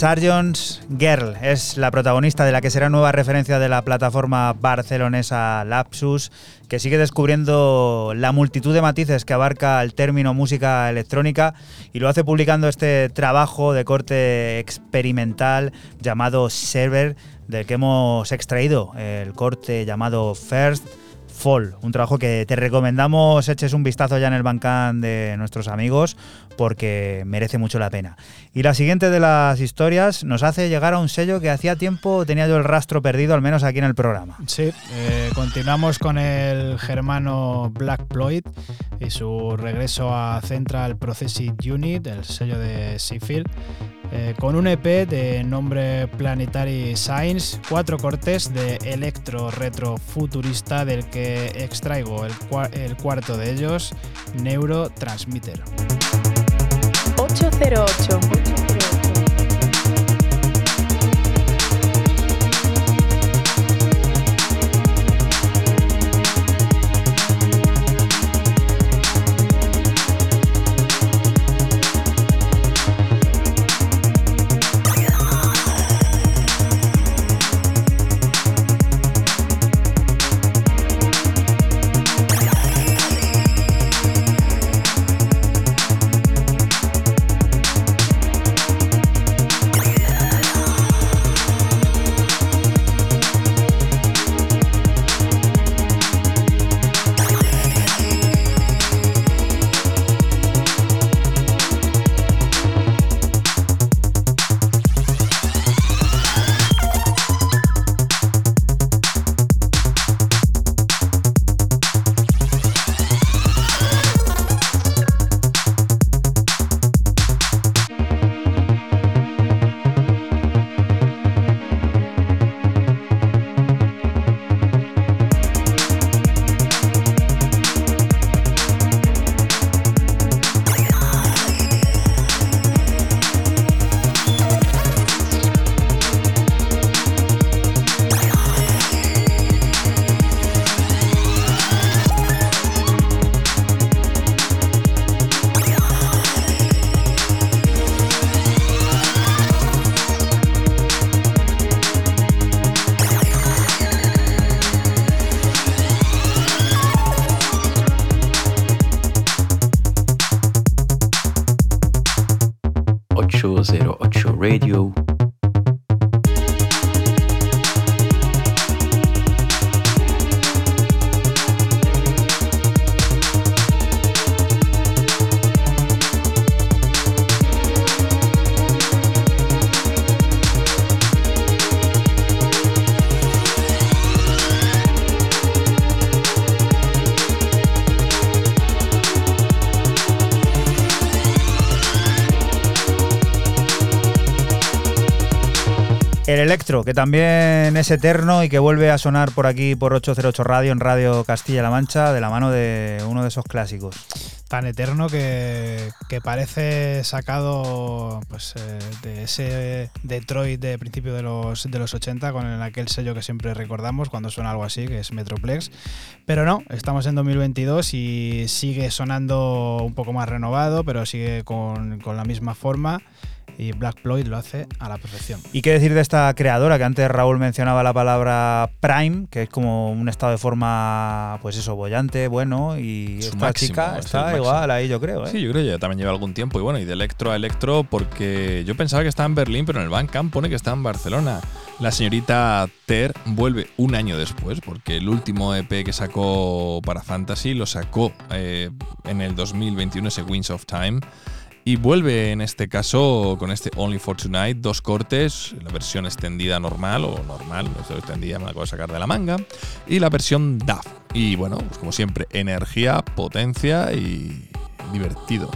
Sargent's Girl es la protagonista de la que será nueva referencia de la plataforma barcelonesa Lapsus, que sigue descubriendo la multitud de matices que abarca el término música electrónica y lo hace publicando este trabajo de corte experimental llamado Server, del que hemos extraído el corte llamado First Fall, un trabajo que te recomendamos eches un vistazo ya en el bancán de nuestros amigos porque merece mucho la pena. Y la siguiente de las historias nos hace llegar a un sello que hacía tiempo tenía yo el rastro perdido, al menos aquí en el programa. Sí, eh, continuamos con el germano Black Floyd y su regreso a Central Processing Unit, el sello de Seafield. Eh, con un EP de nombre Planetary Science, cuatro cortes de electro retro futurista del que extraigo el, el cuarto de ellos, Neurotransmitter. 808. El electro, que también es eterno y que vuelve a sonar por aquí por 808 Radio en Radio Castilla-La Mancha de la mano de uno de esos clásicos. Tan eterno que, parece sacado pues, eh, de ese Detroit de principio de los, de los 80 con el- aquel sello que siempre recordamos cuando suena algo así, que es Metroplex. Pero no, estamos en 2022 y sigue sonando un poco más renovado, pero sigue con, con la misma forma y Black Floyd lo hace a la perfección. ¿Y qué decir de esta creadora? Que antes Raúl mencionaba la palabra prime, que es como un estado de forma, pues eso, bollante, bueno, y Su esta máximo, chica es está igual ahí, yo creo. ¿eh? Sí, yo creo que ya también lleva algún tiempo. Y bueno, y de electro a electro, porque yo pensaba que estaba en Berlín, pero en el Bandcamp pone que está en Barcelona. La señorita Ter vuelve un año después, porque el último EP que sacó para Fantasy lo sacó eh, en el 2021, ese Winds of Time. Y vuelve en este caso con este Only for Tonight, dos cortes, la versión extendida normal o normal, no extendida me la acabo de sacar de la manga, y la versión DAF. Y bueno, pues como siempre, energía, potencia y divertido.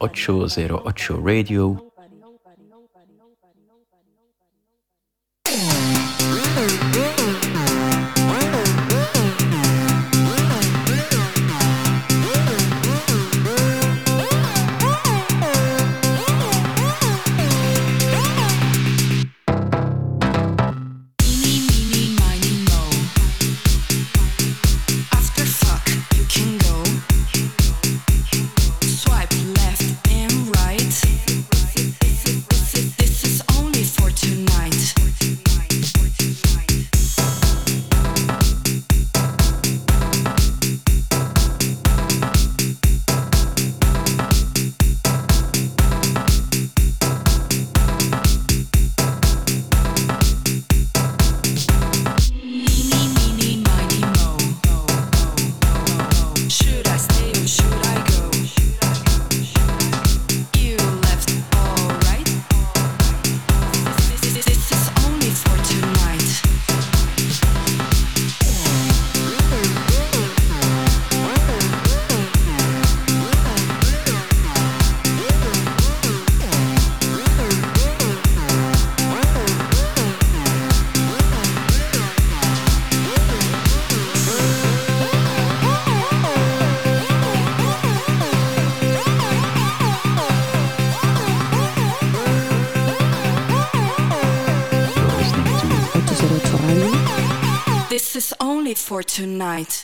808 Radio tonight.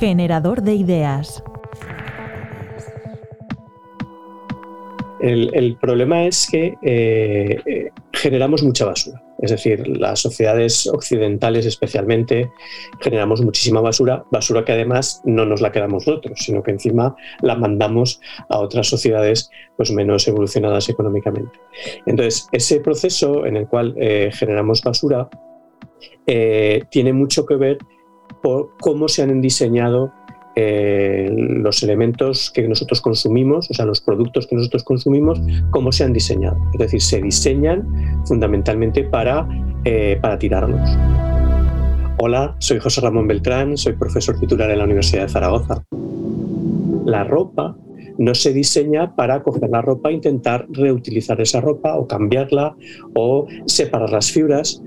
Generador de ideas. El, problema es que eh, eh, generamos mucha basura. Es decir, las sociedades occidentales especialmente generamos muchísima basura, basura que además no nos la quedamos nosotros, sino que encima la mandamos a otras sociedades pues, menos evolucionadas económicamente. Entonces, ese proceso en el cual eh, generamos basura tiene mucho que ver por cómo se han diseñado eh, los elementos que nosotros consumimos, o sea, los productos que nosotros consumimos, cómo se han diseñado. Es decir, se diseñan fundamentalmente para, eh, para tirarlos. Hola, soy José Ramón Beltrán, soy profesor titular en la Universidad de Zaragoza. La ropa no se diseña para coger la ropa e intentar reutilizar esa ropa o cambiarla o separar las fibras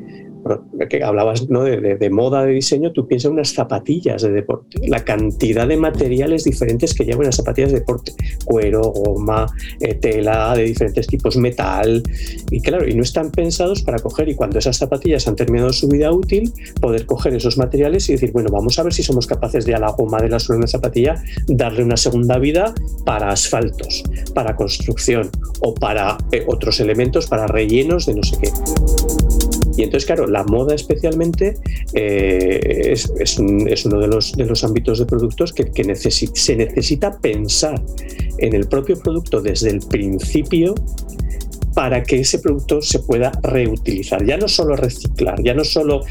que hablabas ¿no? de, moda de diseño, tú piensas en unas zapatillas de deporte, la cantidad de materiales diferentes que llevan las zapatillas de deporte, cuero, goma, eh, tela de diferentes tipos, metal, y claro, y no están pensados para coger y cuando esas zapatillas han terminado su vida útil, poder coger esos materiales y decir, bueno, vamos a ver si somos capaces de a la goma de la suela una zapatilla darle una segunda vida para asfaltos, para construcción o para eh, otros elementos, para rellenos de no sé qué. Y entonces, claro, la moda especialmente eh, es, es, un, es, uno de los, de los ámbitos de productos que, que se necesita pensar en el propio producto desde el principio para que ese producto se pueda reutilizar. Ya no solo reciclar, ya no solo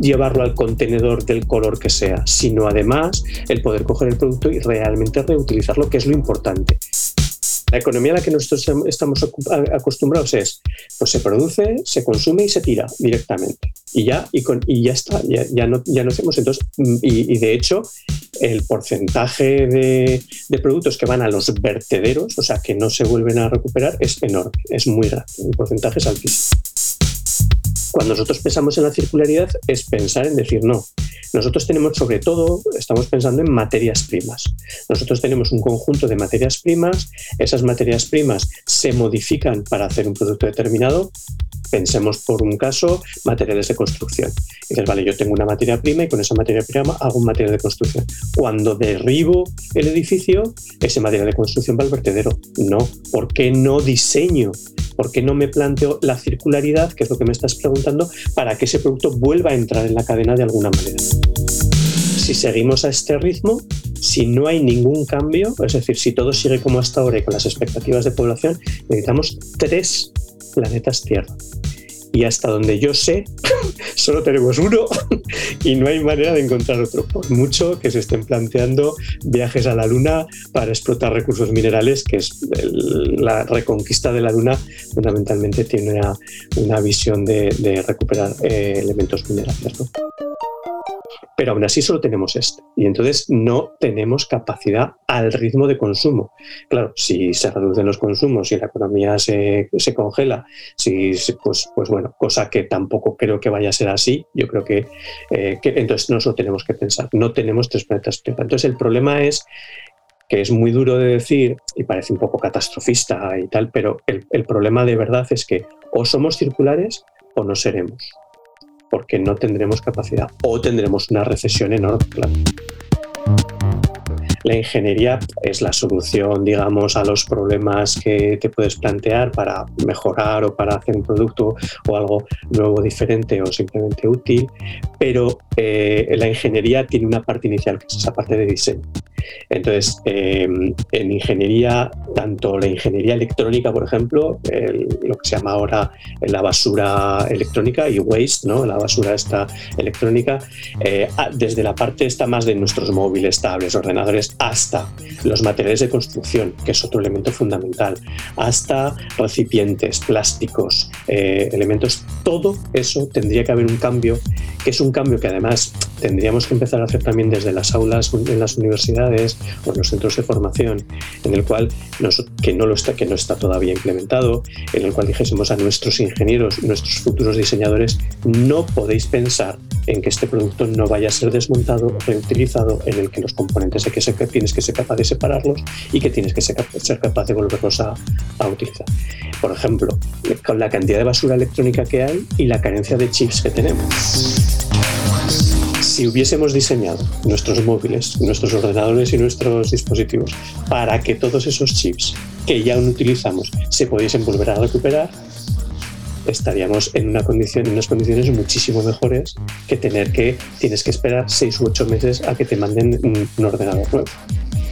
llevarlo al contenedor del color que sea, sino además el poder coger el producto y realmente reutilizarlo, que es lo importante. La economía a la que nosotros estamos acostumbrados es, pues se produce, se consume y se tira directamente. Y ya, y con, ya está, ya, ya, no, ya no hacemos. Entonces, y, y de hecho, el porcentaje de, de, productos que van a los vertederos, o sea, que no se vuelven a recuperar, es enorme, es muy grande. El porcentaje es altísimo. Cuando nosotros pensamos en la circularidad es pensar en decir no. Nosotros tenemos sobre todo, estamos pensando en materias primas. Nosotros tenemos un conjunto de materias primas, esas materias primas se modifican para hacer un producto determinado Pensemos por un caso materiales de construcción. Dices, vale, yo tengo una materia prima y con esa materia prima hago un material de construcción. Cuando derribo el edificio, ese material de construcción va al vertedero. No, ¿por qué no diseño? ¿Por qué no me planteo la circularidad, que es lo que me estás preguntando, para que ese producto vuelva a entrar en la cadena de alguna manera? Si seguimos a este ritmo, si no hay ningún cambio, es decir, si todo sigue como hasta ahora y con las expectativas de población, necesitamos tres planetas Tierra. Y hasta donde yo sé, solo tenemos uno y no hay manera de encontrar otro. Por mucho que se estén planteando viajes a la Luna para explotar recursos minerales, que es el- la reconquista de la Luna, fundamentalmente tiene una, una visión de, de recuperar eh, elementos minerales. ¿no? Pero aún así solo tenemos este. Y entonces no tenemos capacidad al ritmo de consumo. Claro, si se reducen los consumos y la economía se, congela, si, si- pues, pues bueno, cosa que tampoco creo que vaya a ser así, yo creo que, eh, entonces no eso tenemos que pensar. No tenemos tres planetas. Entonces el problema es que es muy duro de decir y parece un poco catastrofista y tal, pero el problema de verdad es que o somos circulares o no seremos porque no tendremos capacidad o tendremos una recesión enorme. claro. La ingeniería es la solución, digamos, a los problemas que te puedes plantear para mejorar o para hacer un producto o algo nuevo, diferente o simplemente útil, pero eh, la ingeniería tiene una parte inicial, que es esa parte de diseño. Entonces, eh, en ingeniería, tanto la ingeniería electrónica, por ejemplo, lo que se llama ahora la basura electrónica y waste, ¿no? la basura esta electrónica, eh, a- desde la parte esta más de nuestros móviles, tablets, ordenadores, hasta los materiales de construcción, que es otro elemento fundamental, hasta recipientes, plásticos, eh, elementos, todo eso tendría que haber un cambio, que es un cambio que además tendríamos que empezar a hacer también desde las aulas en las universidades o en los centros de formación, en el cual que no lo está, que no está todavía implementado, en el cual dijésemos a nuestros ingenieros, nuestros futuros diseñadores, no podéis pensar en que este producto no vaya a ser desmontado, reutilizado, en el que los componentes hay que ser, que tienes que ser capaz de separarlos y que tienes que ser, cap- ser capaz de volverlos a, a utilizar. Por ejemplo, con la cantidad de basura electrónica que hay y la carencia de chips que tenemos. Si hubiésemos diseñado nuestros móviles, nuestros ordenadores y nuestros dispositivos para que todos esos chips que ya no utilizamos se pudiesen volver a recuperar, estaríamos en, una condición, unas condiciones muchísimo mejores que tener que tienes que esperar seis u ocho meses a que te manden un, un ordenador nuevo,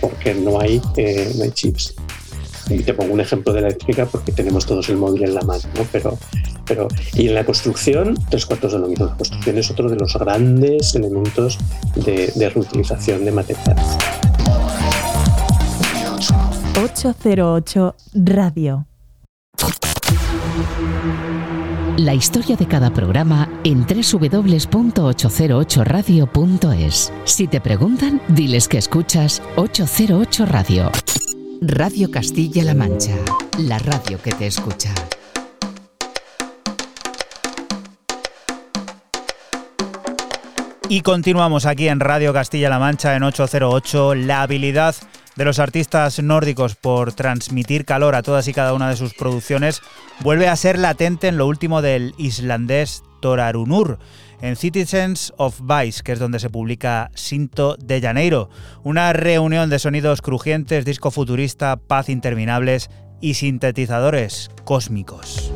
porque no hay, eh, no hay chips. Y te pongo un ejemplo de la eléctrica porque tenemos todos el móvil en la mano, ¿no? Pero, pero, y en la construcción, tres cuartos de lo mismo. La construcción es otro de los grandes elementos de, de reutilización de materiales. 808 Radio. La historia de cada programa en www.808radio.es. Si te preguntan, diles que escuchas 808 Radio. Radio Castilla-La Mancha, la radio que te escucha. Y continuamos aquí en Radio Castilla-La Mancha en 808. La habilidad de los artistas nórdicos por transmitir calor a todas y cada una de sus producciones vuelve a ser latente en lo último del islandés Torarunur, en Citizens of Vice, que es donde se publica Sinto de Janeiro, una reunión de sonidos crujientes, disco futurista, paz interminables y sintetizadores cósmicos.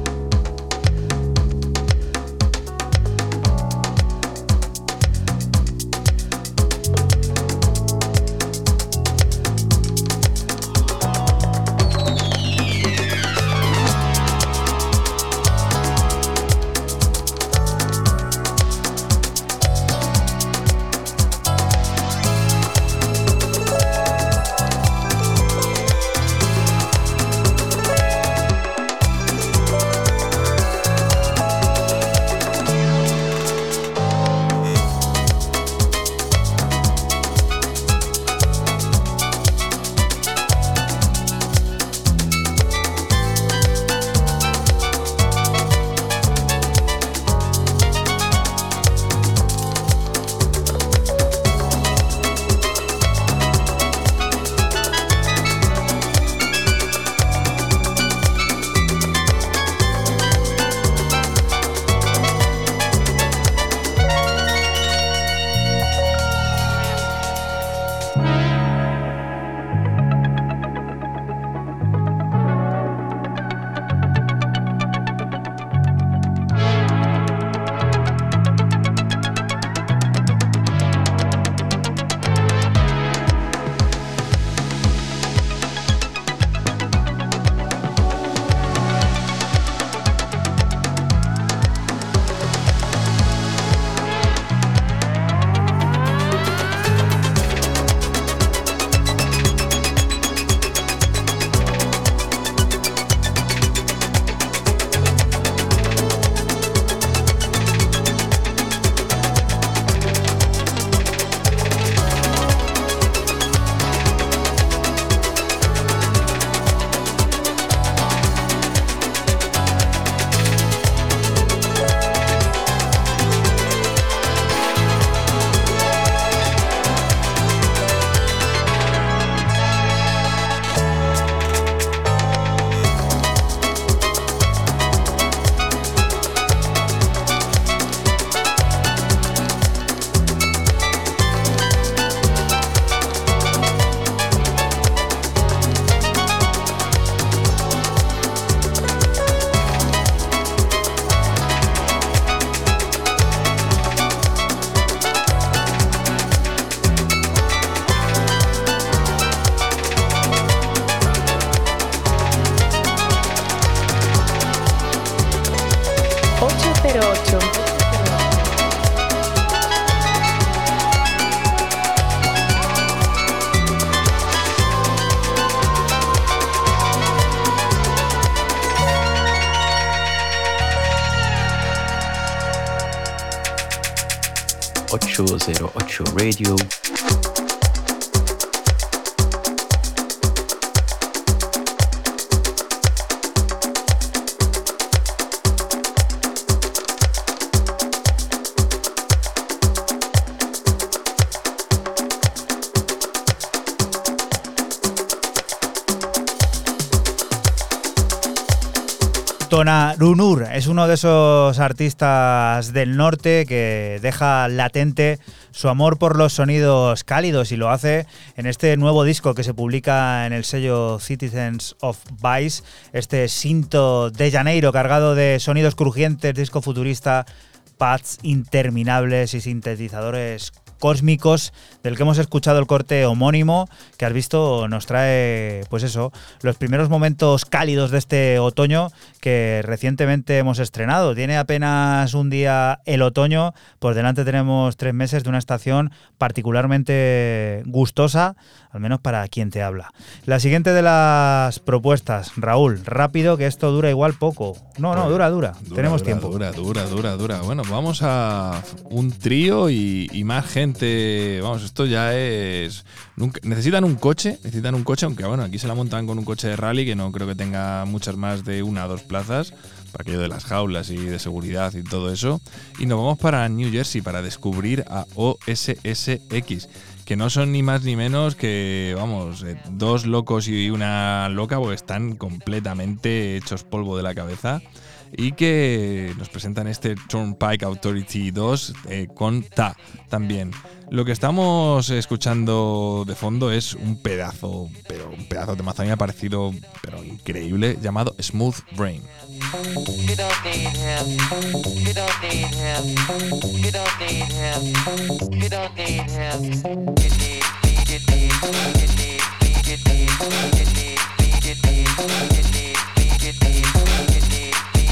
008 Radio. Tona Runur es uno de esos artistas del norte que deja latente su amor por los sonidos cálidos y lo hace en este nuevo disco que se publica en el sello Citizens of Vice, este Sinto de Janeiro cargado de sonidos crujientes, disco futurista, pads interminables y sintetizadores cósmicos del que hemos escuchado el corte homónimo que has visto nos trae pues eso los primeros momentos cálidos de este otoño que recientemente hemos estrenado. Tiene apenas un día el otoño por delante tenemos tres meses de una estación particularmente gustosa al menos para quien te habla la siguiente de las propuestas Raúl rápido que esto dura igual poco no no dura dura, Dura, tenemos dura, tiempo Dura, dura, dura, dura. Bueno, vamos a un trío y, y más gente. Vamos, esto ya es. nunca- necesitan un coche, necesitan un coche, aunque bueno, aquí se la montan con un coche de rally que no creo que tenga muchas más de una o dos plazas, para aquello de las jaulas y de seguridad y todo eso. Y nos vamos para New Jersey para descubrir a OSSX. Que no son ni más ni menos que, vamos, eh, dos locos y una loca, porque están completamente hechos polvo de la cabeza y que nos presentan este Turnpike Authority 2 eh, con Ta también. Lo que estamos escuchando de fondo es un pedazo, pero un pedazo de mazo me ha parecido pero increíble, llamado Smooth Brain.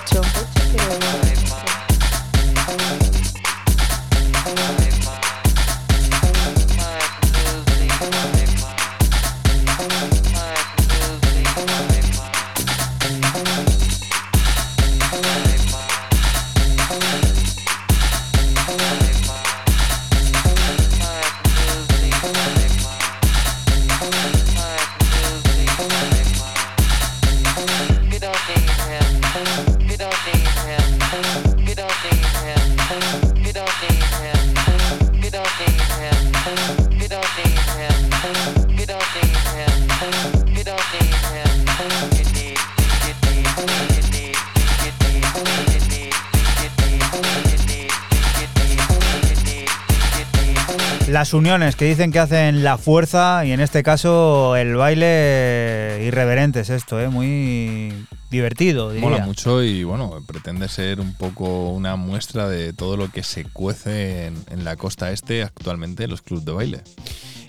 Ocho Las uniones que dicen que hacen la fuerza y en este caso el baile irreverente es esto, ¿eh? muy divertido. Diría. Mola mucho y bueno, pretende ser un poco una muestra de todo lo que se cuece en, en la costa este actualmente en los clubs de baile.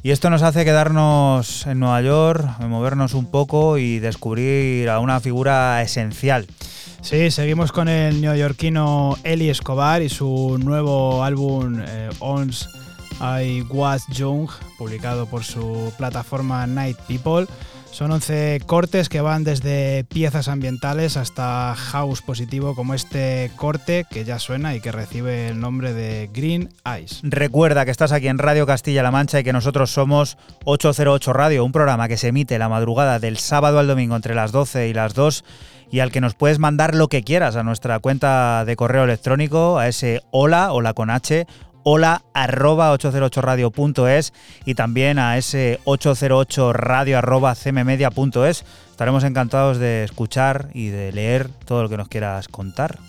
Y esto nos hace quedarnos en Nueva York, movernos un poco y descubrir a una figura esencial. Sí, seguimos con el neoyorquino Eli Escobar y su nuevo álbum eh, Ons I Was Young, publicado por su plataforma Night People. Son 11 cortes que van desde piezas ambientales hasta house positivo, como este corte que ya suena y que recibe el nombre de Green Eyes. Recuerda que estás aquí en Radio Castilla-La Mancha y que nosotros somos 808 Radio, un programa que se emite la madrugada del sábado al domingo entre las 12 y las 2 y al que nos puedes mandar lo que quieras a nuestra cuenta de correo electrónico, a ese hola, hola con H, hola arroba 808radio.es y también a ese 808radio arroba cmmedia.es. Estaremos encantados de escuchar y de leer todo lo que nos quieras contar.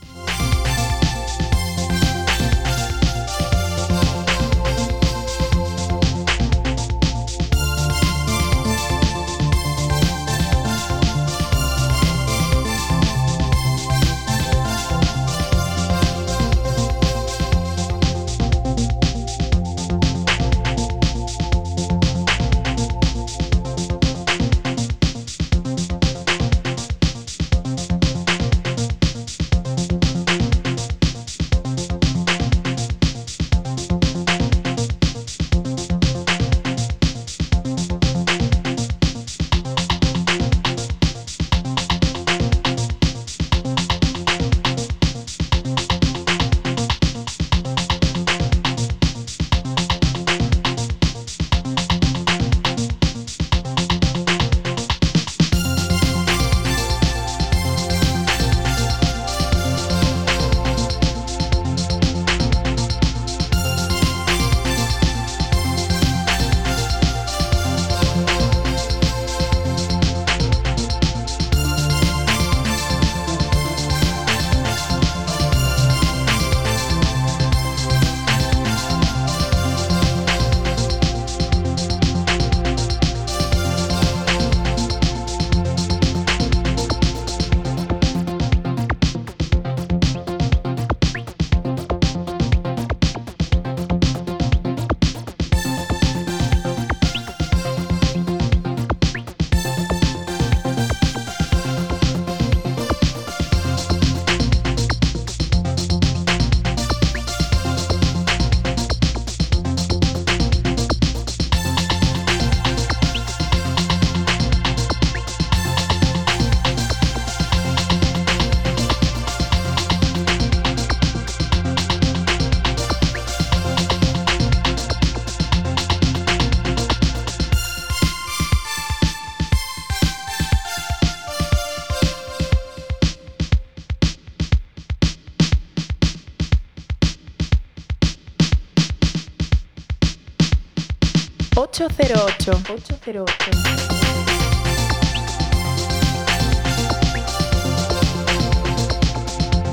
Ocho cero ocho. Ocho cero ocho.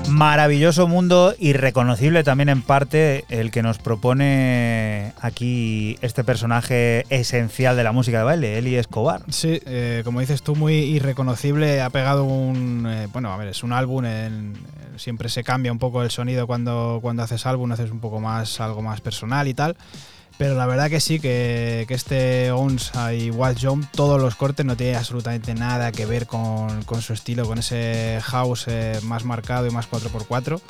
Maravilloso mundo y reconocible también en parte el que nos propone aquí este personaje esencial de la música de baile, Eli Escobar. Sí, eh, como dices tú, muy irreconocible. Ha pegado un. eh, bueno, a ver, es un álbum. en- siempre se cambia un poco el sonido cuando, cuando haces álbum, haces un poco más, algo más personal y tal. Pero la verdad que sí, que, que este Ons y Watch Jump, todos los cortes no tienen absolutamente nada que ver con, con su estilo, con ese house eh, más marcado y más 4x4.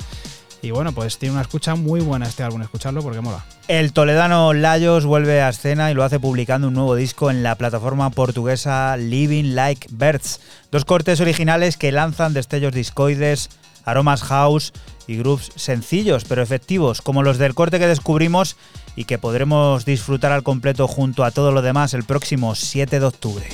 Y bueno, pues tiene una escucha muy buena este álbum, escucharlo porque mola. El toledano Layos vuelve a escena y lo hace publicando un nuevo disco en la plataforma portuguesa Living Like Birds. Dos cortes originales que lanzan destellos discoides, aromas house y grooves sencillos pero efectivos, como los del corte que descubrimos y que podremos disfrutar al completo junto a todo lo demás el próximo 7 de octubre.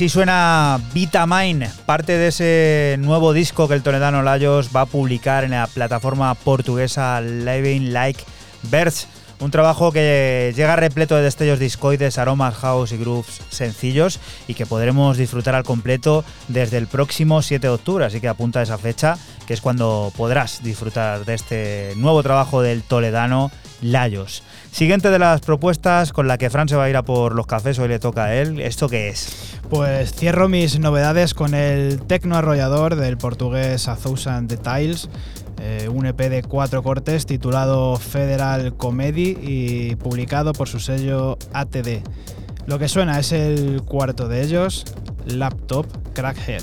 Así suena Vitamine, parte de ese nuevo disco que el toledano Layos va a publicar en la plataforma portuguesa Living Like Birds. Un trabajo que llega repleto de destellos discoides, aromas, house y grooves sencillos y que podremos disfrutar al completo desde el próximo 7 de octubre. Así que apunta a esa fecha, que es cuando podrás disfrutar de este nuevo trabajo del toledano Layos. Siguiente de las propuestas con la que Fran se va a ir a por los cafés, hoy le toca a él. ¿Esto qué es? Pues cierro mis novedades con el tecno arrollador del portugués A Thousand Details, eh, un EP de cuatro cortes titulado Federal Comedy y publicado por su sello ATD. Lo que suena es el cuarto de ellos, Laptop Crackhead.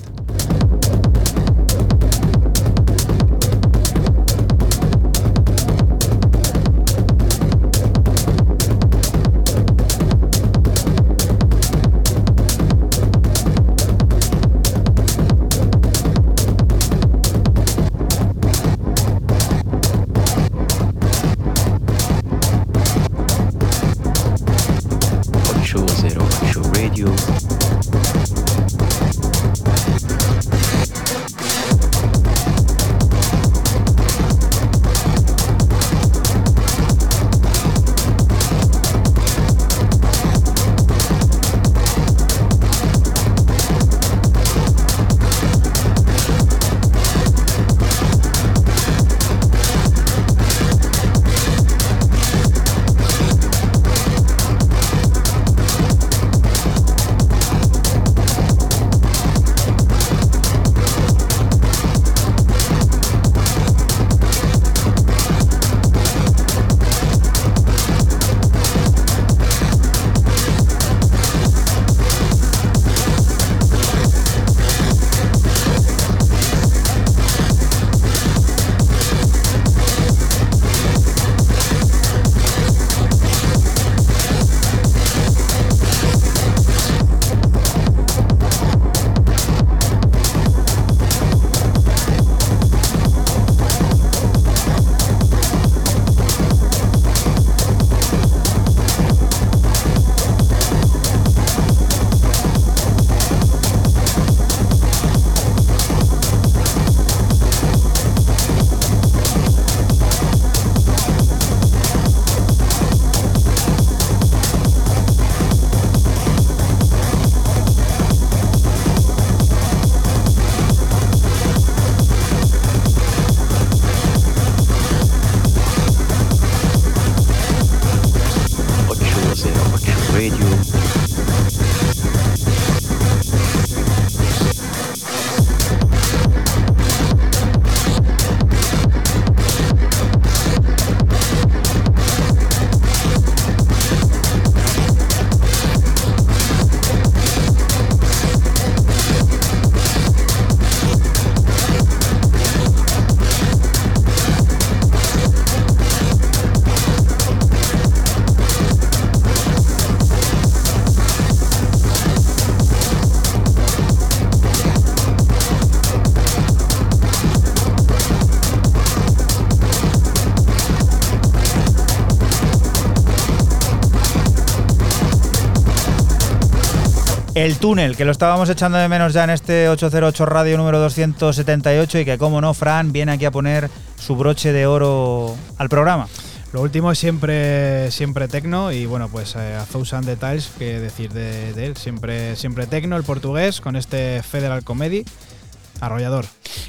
El túnel, que lo estábamos echando de menos ya en este 808 Radio número 278 y que, como no, Fran viene aquí a poner su broche de oro al programa. Lo último es siempre, siempre tecno y bueno, pues eh, a Thousand Details, que decir de, de él, siempre, siempre tecno, el portugués, con este Federal Comedy, arrollador.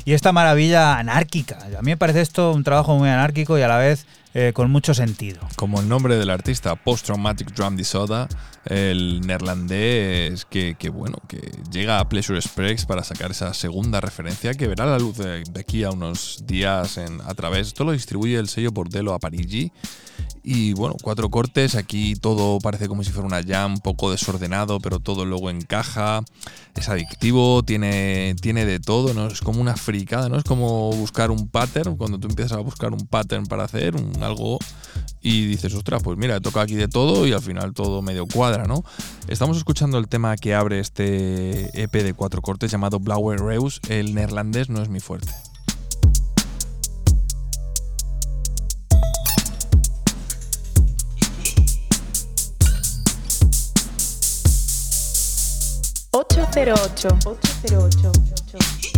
Y esta maravilla anárquica. A mí me parece esto un trabajo muy anárquico y a la vez eh, con mucho sentido. Como el nombre del artista, Post Traumatic Drum Disorder, el neerlandés que, bueno, que llega a Pleasure Express para sacar esa segunda referencia que verá la luz de, de aquí a unos días en, a través. Esto lo distribuye el sello Bordello a Parigi. Y bueno, cuatro cortes, aquí todo parece como si fuera una jam, un poco desordenado, pero todo luego encaja. Es adictivo, tiene, tiene de todo, ¿no? Es como una fricada, ¿no? Es como buscar un pattern, cuando tú empiezas a buscar un pattern para hacer algo y dices, ostras, pues mira, toca aquí de todo y al final todo medio cuadra, ¿no? Estamos escuchando el tema que abre este EP de cuatro cortes llamado Blauer Reus. El neerlandés no es mi fuerte. 808. 808.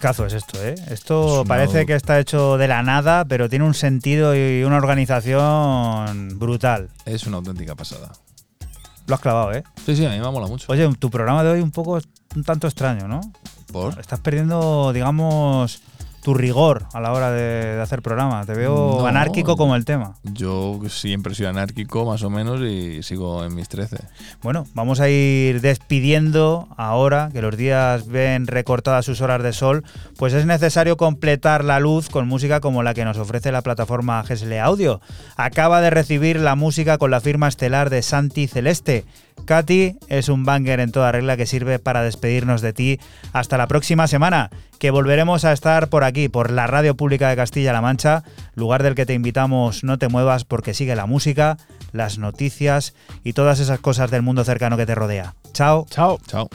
Discazo es esto, ¿eh? Esto Es una- parece que está hecho de la nada, pero tiene un sentido y una organización brutal. Es una auténtica pasada. Lo has clavado, ¿eh? Sí, sí, a mí me mola mucho. Oye, tu programa de hoy un poco un tanto extraño, ¿no? ¿Por? Estás perdiendo, digamos, tu rigor a la hora de, de hacer programa. Te veo No. anárquico como el tema. Yo siempre soy anárquico, más o menos, y sigo en mis 13. Bueno, vamos a ir despidiendo ahora que los días ven recortadas sus horas de sol, pues es necesario completar la luz con música como la que nos ofrece la plataforma Gesle Audio. Acaba de recibir la música con la firma estelar de Santi Celeste. Katy es un banger en toda regla que sirve para despedirnos de ti hasta la próxima semana, que volveremos a estar por aquí, por la Radio Pública de Castilla-La Mancha, lugar del que te invitamos no te muevas porque sigue la música, las noticias y todas esas cosas del mundo cercano que te rodea. Chao. Chao. Chao.